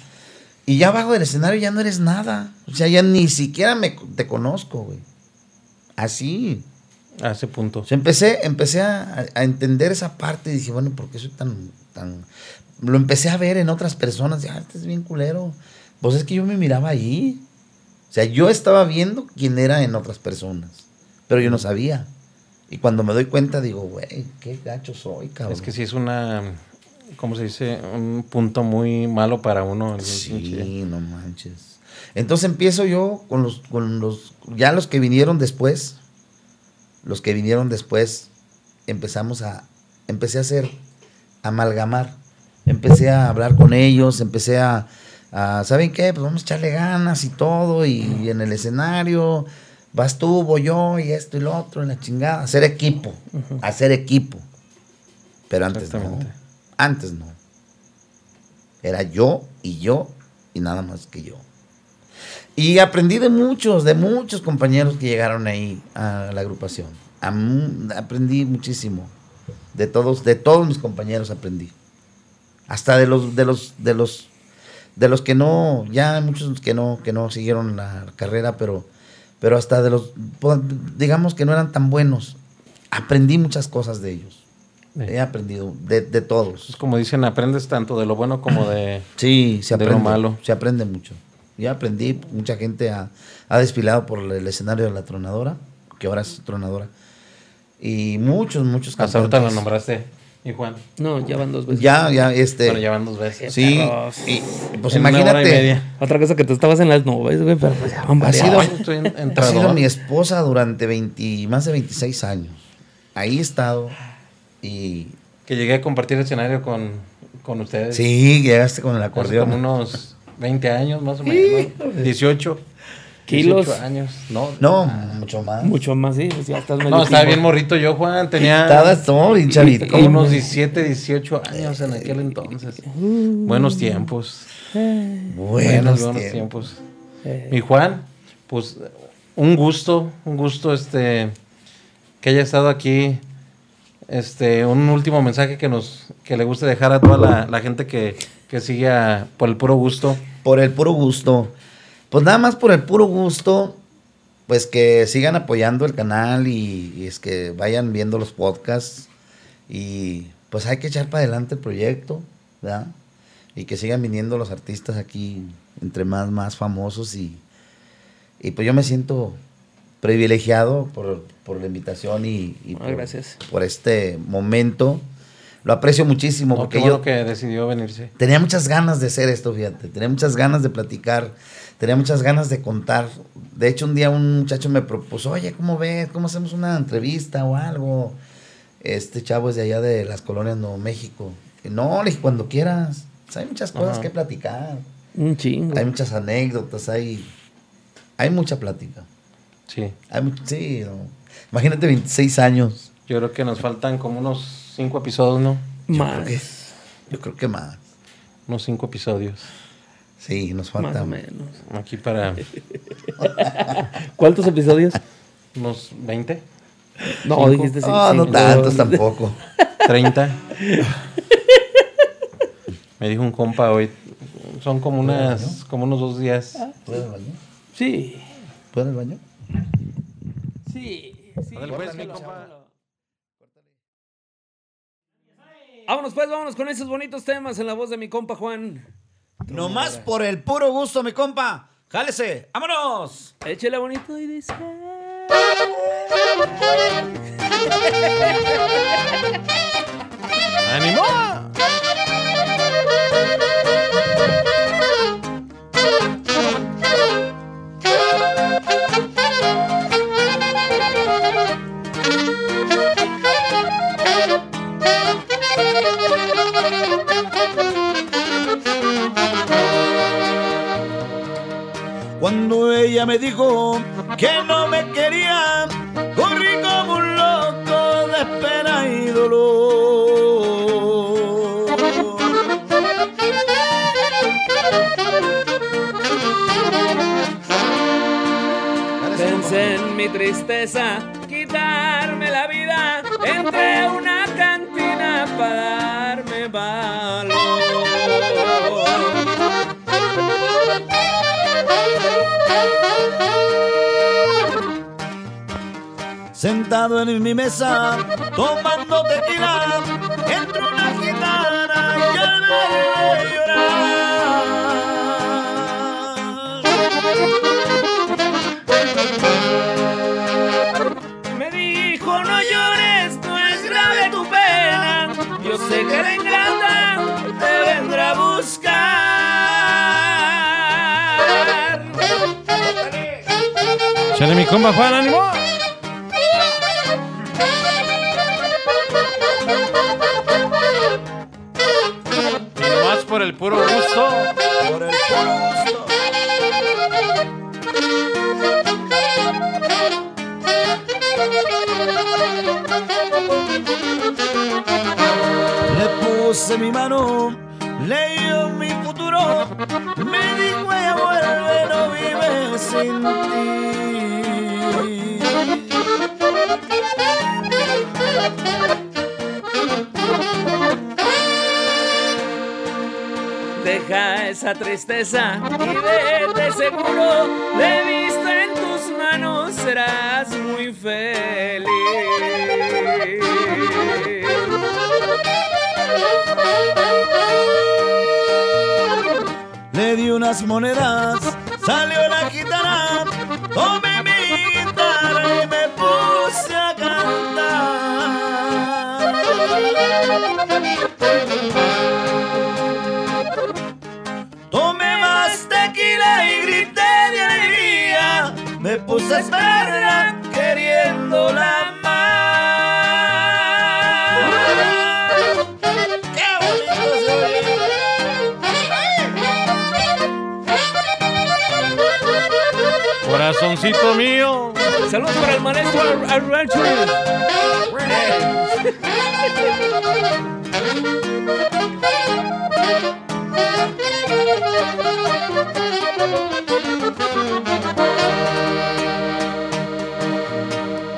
Y ya abajo del escenario ya no eres nada. O sea, ya ni siquiera me, te conozco, güey. Así. A ese punto. O sea, empecé, empecé a, a entender esa parte y dije, bueno, ¿por qué soy tan, tan... Lo empecé a ver en otras personas, ya, este es bien culero. Pues es que yo me miraba ahí. O sea, yo estaba viendo quién era en otras personas, pero yo no sabía. Y cuando me doy cuenta digo, güey, qué gacho soy, cabrón. Es que sí es una, ¿cómo se dice? Un punto muy malo para uno. Sí, no manches. Entonces empiezo yo con los, con los, ya los que vinieron después, los que vinieron después, empezamos a, empecé a hacer, amalgamar. Empecé a hablar con ellos, empecé a, a, ¿saben qué? Pues vamos a echarle ganas y todo, y, en el escenario, vas tú, voy yo, y esto y lo otro, en la chingada. Hacer equipo, hacer equipo. Pero antes no. Antes no. Era yo y yo y nada más que yo. Y aprendí de muchos, de muchos compañeros que llegaron ahí a la agrupación. Aprendí muchísimo. De todos, de todos mis compañeros aprendí. Hasta de los, de los, de los, de los que no, ya hay muchos que no, que no siguieron la carrera, pero, pero hasta de los, pues, digamos que no eran tan buenos. Aprendí muchas cosas de ellos. Sí. He aprendido de, de todos. Es como dicen, aprendes tanto de lo bueno como de... Sí, se de lo malo. Se aprende mucho. Ya aprendí, mucha gente ha, ha desfilado por el escenario de la tronadora, que ahora es tronadora. Y muchos, muchos Hasta ahorita lo cantantes. nombraste. ¿Y Juan? No, ya van dos veces. Ya, ya, este. Bueno, ya van dos veces. sí, y, pues En una hora y imagínate. media. Otra cosa que tú estabas en las nubes, güey, pero pues ya van Ha varias. sido, estoy en- ha sido mi esposa durante 20, más de 26 años. Ahí he estado. Y Que llegué a compartir escenario con, con ustedes. sí, llegaste con el Hace acordeón. como unos 20 años más o menos. ¿no? 18. Kilos. 18 años. No, No, mucho más. Mucho más, sí, pues ya estás medio no estaba tiempo. bien morrito yo, Juan. Tenía Estabas todo bien chavito. como unos 17, 18 años en aquel entonces. Buenos tiempos. Buenos, Buenos, buenos tiempos. tiempos. Eh, Mi Juan, pues un gusto, un gusto este que haya estado aquí. Este, un último mensaje que nos que le guste dejar a toda la, la gente que, que sigue a- por el puro gusto. Por el puro gusto. Pues nada más por el puro gusto, pues que sigan apoyando el canal y, y es que vayan viendo los podcasts y pues hay que echar para adelante el proyecto, ¿verdad? Y que sigan viniendo los artistas aquí entre más, más famosos y, y pues yo me siento privilegiado por, por la invitación y, y Ah, por, gracias. por este momento. Lo aprecio muchísimo No, porque qué yo, bueno que decidió venirse. tenía muchas ganas de hacer esto, fíjate. Tenía muchas ganas de platicar. Tenía muchas ganas de contar. De hecho, un día un muchacho me propuso, oye, ¿cómo ves? ¿Cómo hacemos una entrevista o algo? Este chavo es de allá de las colonias Nuevo México. Y no, le dije, cuando quieras. Pues hay muchas cosas Ajá. que platicar. Un chingo. Hay muchas anécdotas, hay, hay mucha plática. Sí. Hay sí, no. Imagínate 26 años. Yo creo que nos faltan como unos cinco episodios, ¿no? Más. creo que- Yo creo que más. Unos cinco episodios. Sí, nos Más falta. o menos. Aquí para ¿Cuántos episodios? unos 20, No, dijiste. Ah, no cinco. tantos tampoco. 30. Me dijo un compa hoy. Son como unas, como unos dos días. ¿Puedo al baño? Sí. ¿Puedo al baño? Sí. sí. Ándale, pues, mi compa. Vámonos pues, vámonos con esos bonitos temas en la voz de mi compa Juan. Nomás por el puro gusto, mi compa. Jálese, vámonos. Échale bonito y dice. ¡Ánimo! Me dijo que no me quería, corrí como un loco de pena y dolor. Pensé en mi tristeza, Sentado en mi mesa, tomando tequila, entró una gitana y al llorar. Me dijo, no llores, no es grave tu pena. Yo sé que la ingrata te vendrá a buscar. ¡Chale mi compa Juan, ánimo! Puse mi mano, leyó mi futuro, me dijo ella vuelve, no vive sin Deja esa tristeza y vete seguro. De Unas monedas, salió la gitana, tomé mi guitarra y me puse a cantar. Tomé más tequila y grité de alegría, me puse a esperar Corazoncito mío. Saludos para el maestro Ar- Arrancho.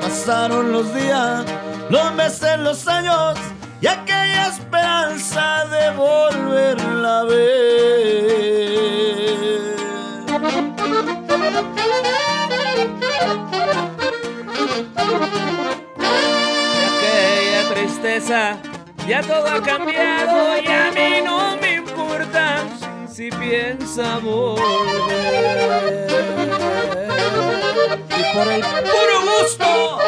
Pasaron los días, los meses, los años y aquella esperanza de volverla a ver. Ya todo ha cambiado y a mí no me importa si piensa volver. Y por el puro gusto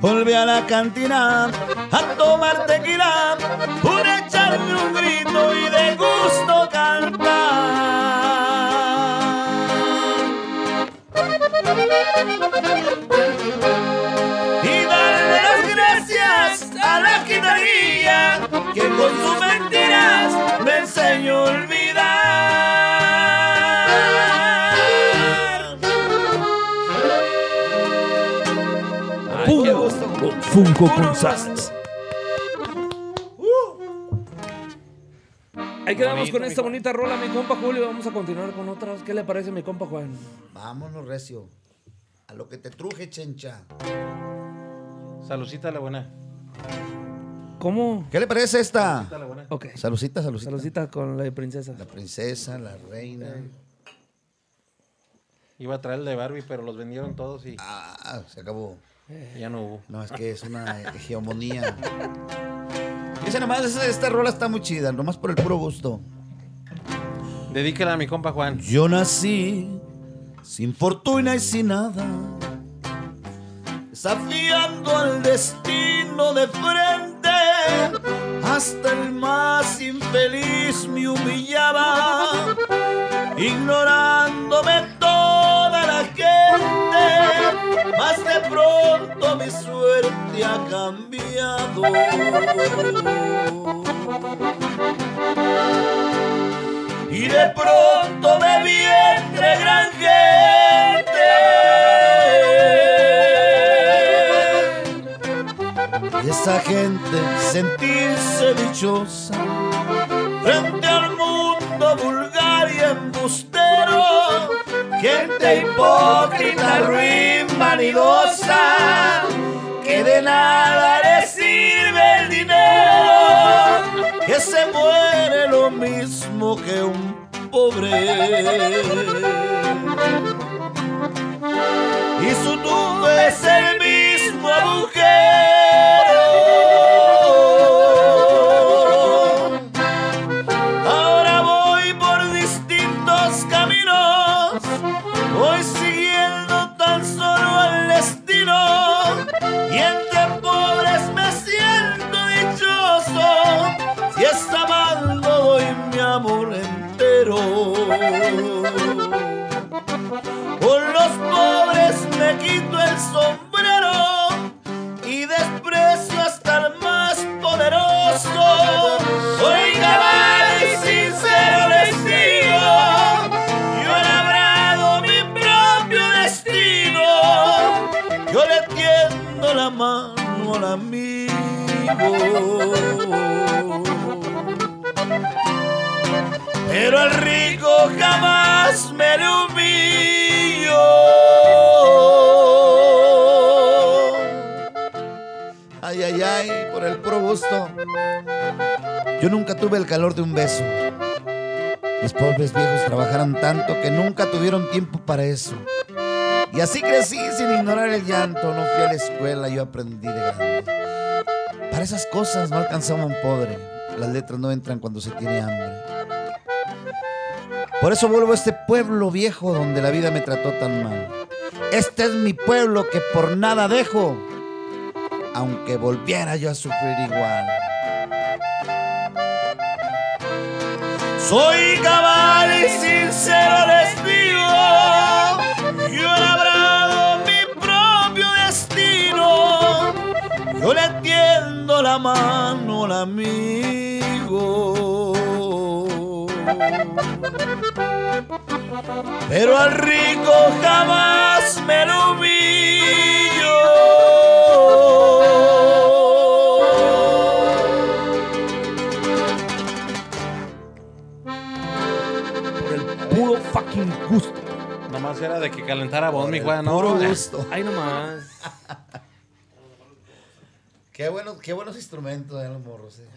volví a la cantina a tomar tequila, pude echarme un grito y de gusto cantar. A olvidar. Gusto. Funko con salsas. Ahí quedamos Bonito, con esta bonita rola, mi compa Julio. Vamos a continuar con otras. ¿Qué le parece, mi compa Juan? Vámonos, Recio. A lo que te truje, chencha. Salucita la buena. ¿Cómo? ¿Qué le parece esta? Salucita la buena. Ok. Salucita, salucita. Saludcita con la de princesa. La princesa, la reina. Iba a traer el de Barbie, pero los vendieron todos y Ah, se acabó. ya no hubo. No, es que es una hegemonía. Dice nomás, esta, esta rola está muy chida, nomás por el puro gusto. Dedíquela a mi compa Juan. Yo nací sin fortuna y sin nada, desafiando al destino de frente. Hasta el más infeliz me humillaba, ignorándome toda la gente. Más de pronto mi suerte ha cambiado. y de pronto me esa gente sentirse dichosa frente al mundo vulgar y embustero, gente hipócrita, ruin, vanidosa, que de nada le sirve el dinero, que se muere lo mismo que un pobre. Y su tumba es el Yo nunca tuve el calor de un beso. Mis pobres viejos trabajaron tanto que nunca tuvieron tiempo para eso. Y así crecí sin ignorar el llanto. No fui a la escuela, yo aprendí de grande. Para esas cosas no alcanzaba un pobre. Las letras no entran cuando se tiene hambre. Por eso vuelvo a este pueblo viejo donde la vida me trató tan mal. Este es mi pueblo que por nada dejo, aunque volviera yo a sufrir igual. Soy cabal y sincero les yo he labrado mi propio destino, yo le tiendo la mano al amigo. Pero al rico jamás me lo humillo. Era de que calentara vos, mi Juan. Puro ¿no? gusto. Ahí nomás. Qué buenos, qué buenos instrumentos de los morros. eh.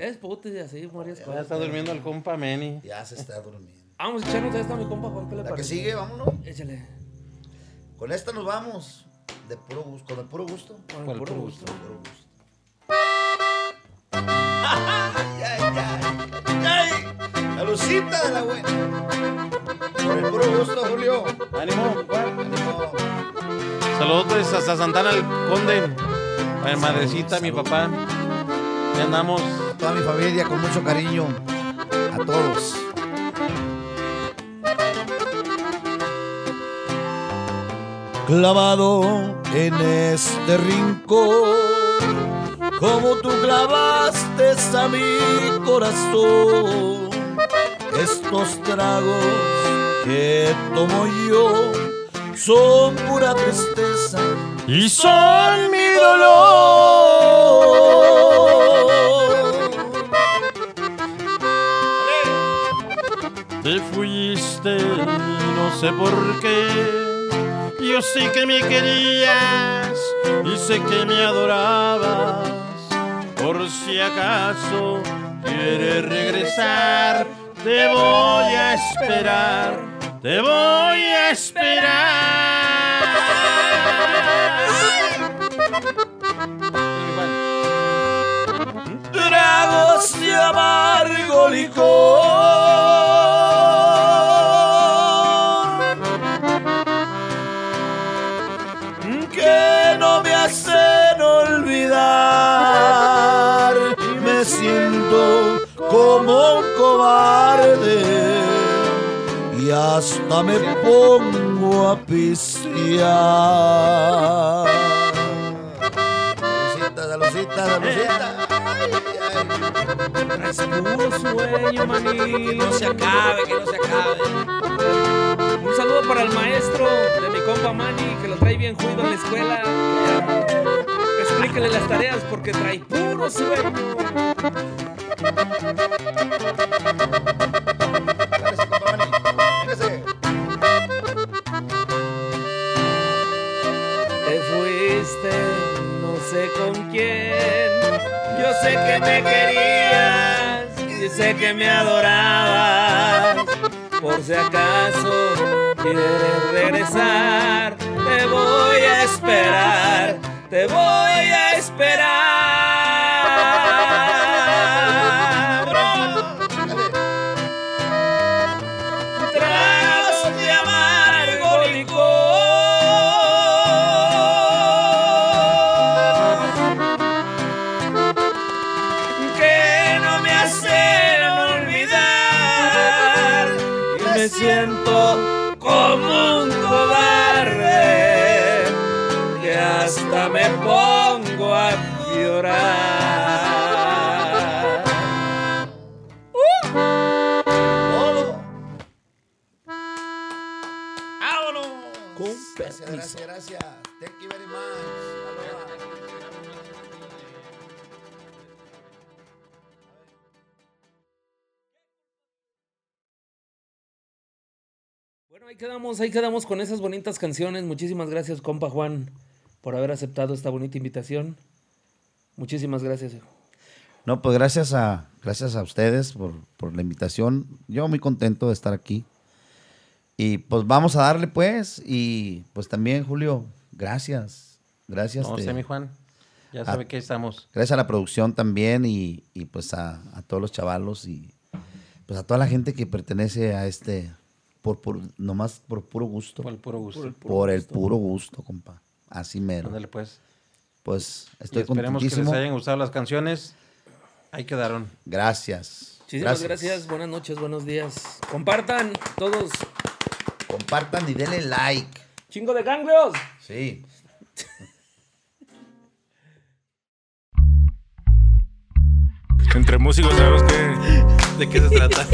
Es puto y así, varias Ya cosas. está durmiendo el compa Meni. Ya se está durmiendo. Vamos a echarnos esta, mi compa Juan. ¿Qué le La que parece? sigue, vámonos. Échale. Con esta nos vamos. De puro gusto, con el puro gusto. Con Con el puro puro gusto. Puro gusto. Ay, ay, ay, ay. La lucita de la buena. Con el puro gusto, Julio. Ánimo. Saludos hasta Santana el Conde. A mi madrecita, mi papá. Ya andamos. A toda mi familia, con mucho cariño. A todos. Clavado en este rincón, como tú clavaste a mi corazón. Estos tragos que tomo yo son pura tristeza y son mi dolor. te fuiste, no sé por qué. Yo sé que me querías y sé que me adorabas. Por si acaso quieres regresar, te voy a esperar, te voy a esperar. Tragos de amargo licor. Y hasta me pongo a pistear. Salucita, salucita, salucita. Es puro sueño, maní. No se acabe, que no se acabe. Un saludo para el maestro de mi compa Manny, que lo trae bien juido en la escuela. Explíquele las tareas porque trae puro sueño. Yo sé que me adorabas. Por si acaso quieres regresar, te voy a esperar, te voy a esperar. Quedamos, ahí quedamos con esas bonitas canciones. Muchísimas gracias, compa Juan, por haber aceptado esta bonita invitación. Muchísimas gracias. No, pues gracias a, gracias a ustedes por, por la invitación. Yo muy contento de estar aquí. Y pues vamos a darle pues. Y pues también, Julio, gracias. Gracias. No te- sé, mi Juan. Ya sabe que estamos. Gracias a la producción también y, y, pues a, a todos los chavalos y pues a toda la gente que pertenece a este, por, por nomás por puro gusto. Por el puro gusto. Por el puro gusto, compa. Así mero. Ándale, pues. Pues Y estoy esperemos que les hayan gustado las canciones. Ahí quedaron. Gracias. Muchísimas gracias. buenas noches, buenos días. Compartan todos. Compartan y denle like. Chingo de ganglios. Sí. Entre músicos sabemos que... ¿De qué se trata?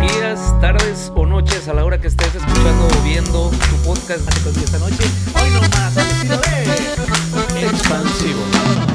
Días, tardes o noches a la hora que estés escuchando o viendo tu podcast esta noche. Hoy nomás, al estilo de... Expansivo.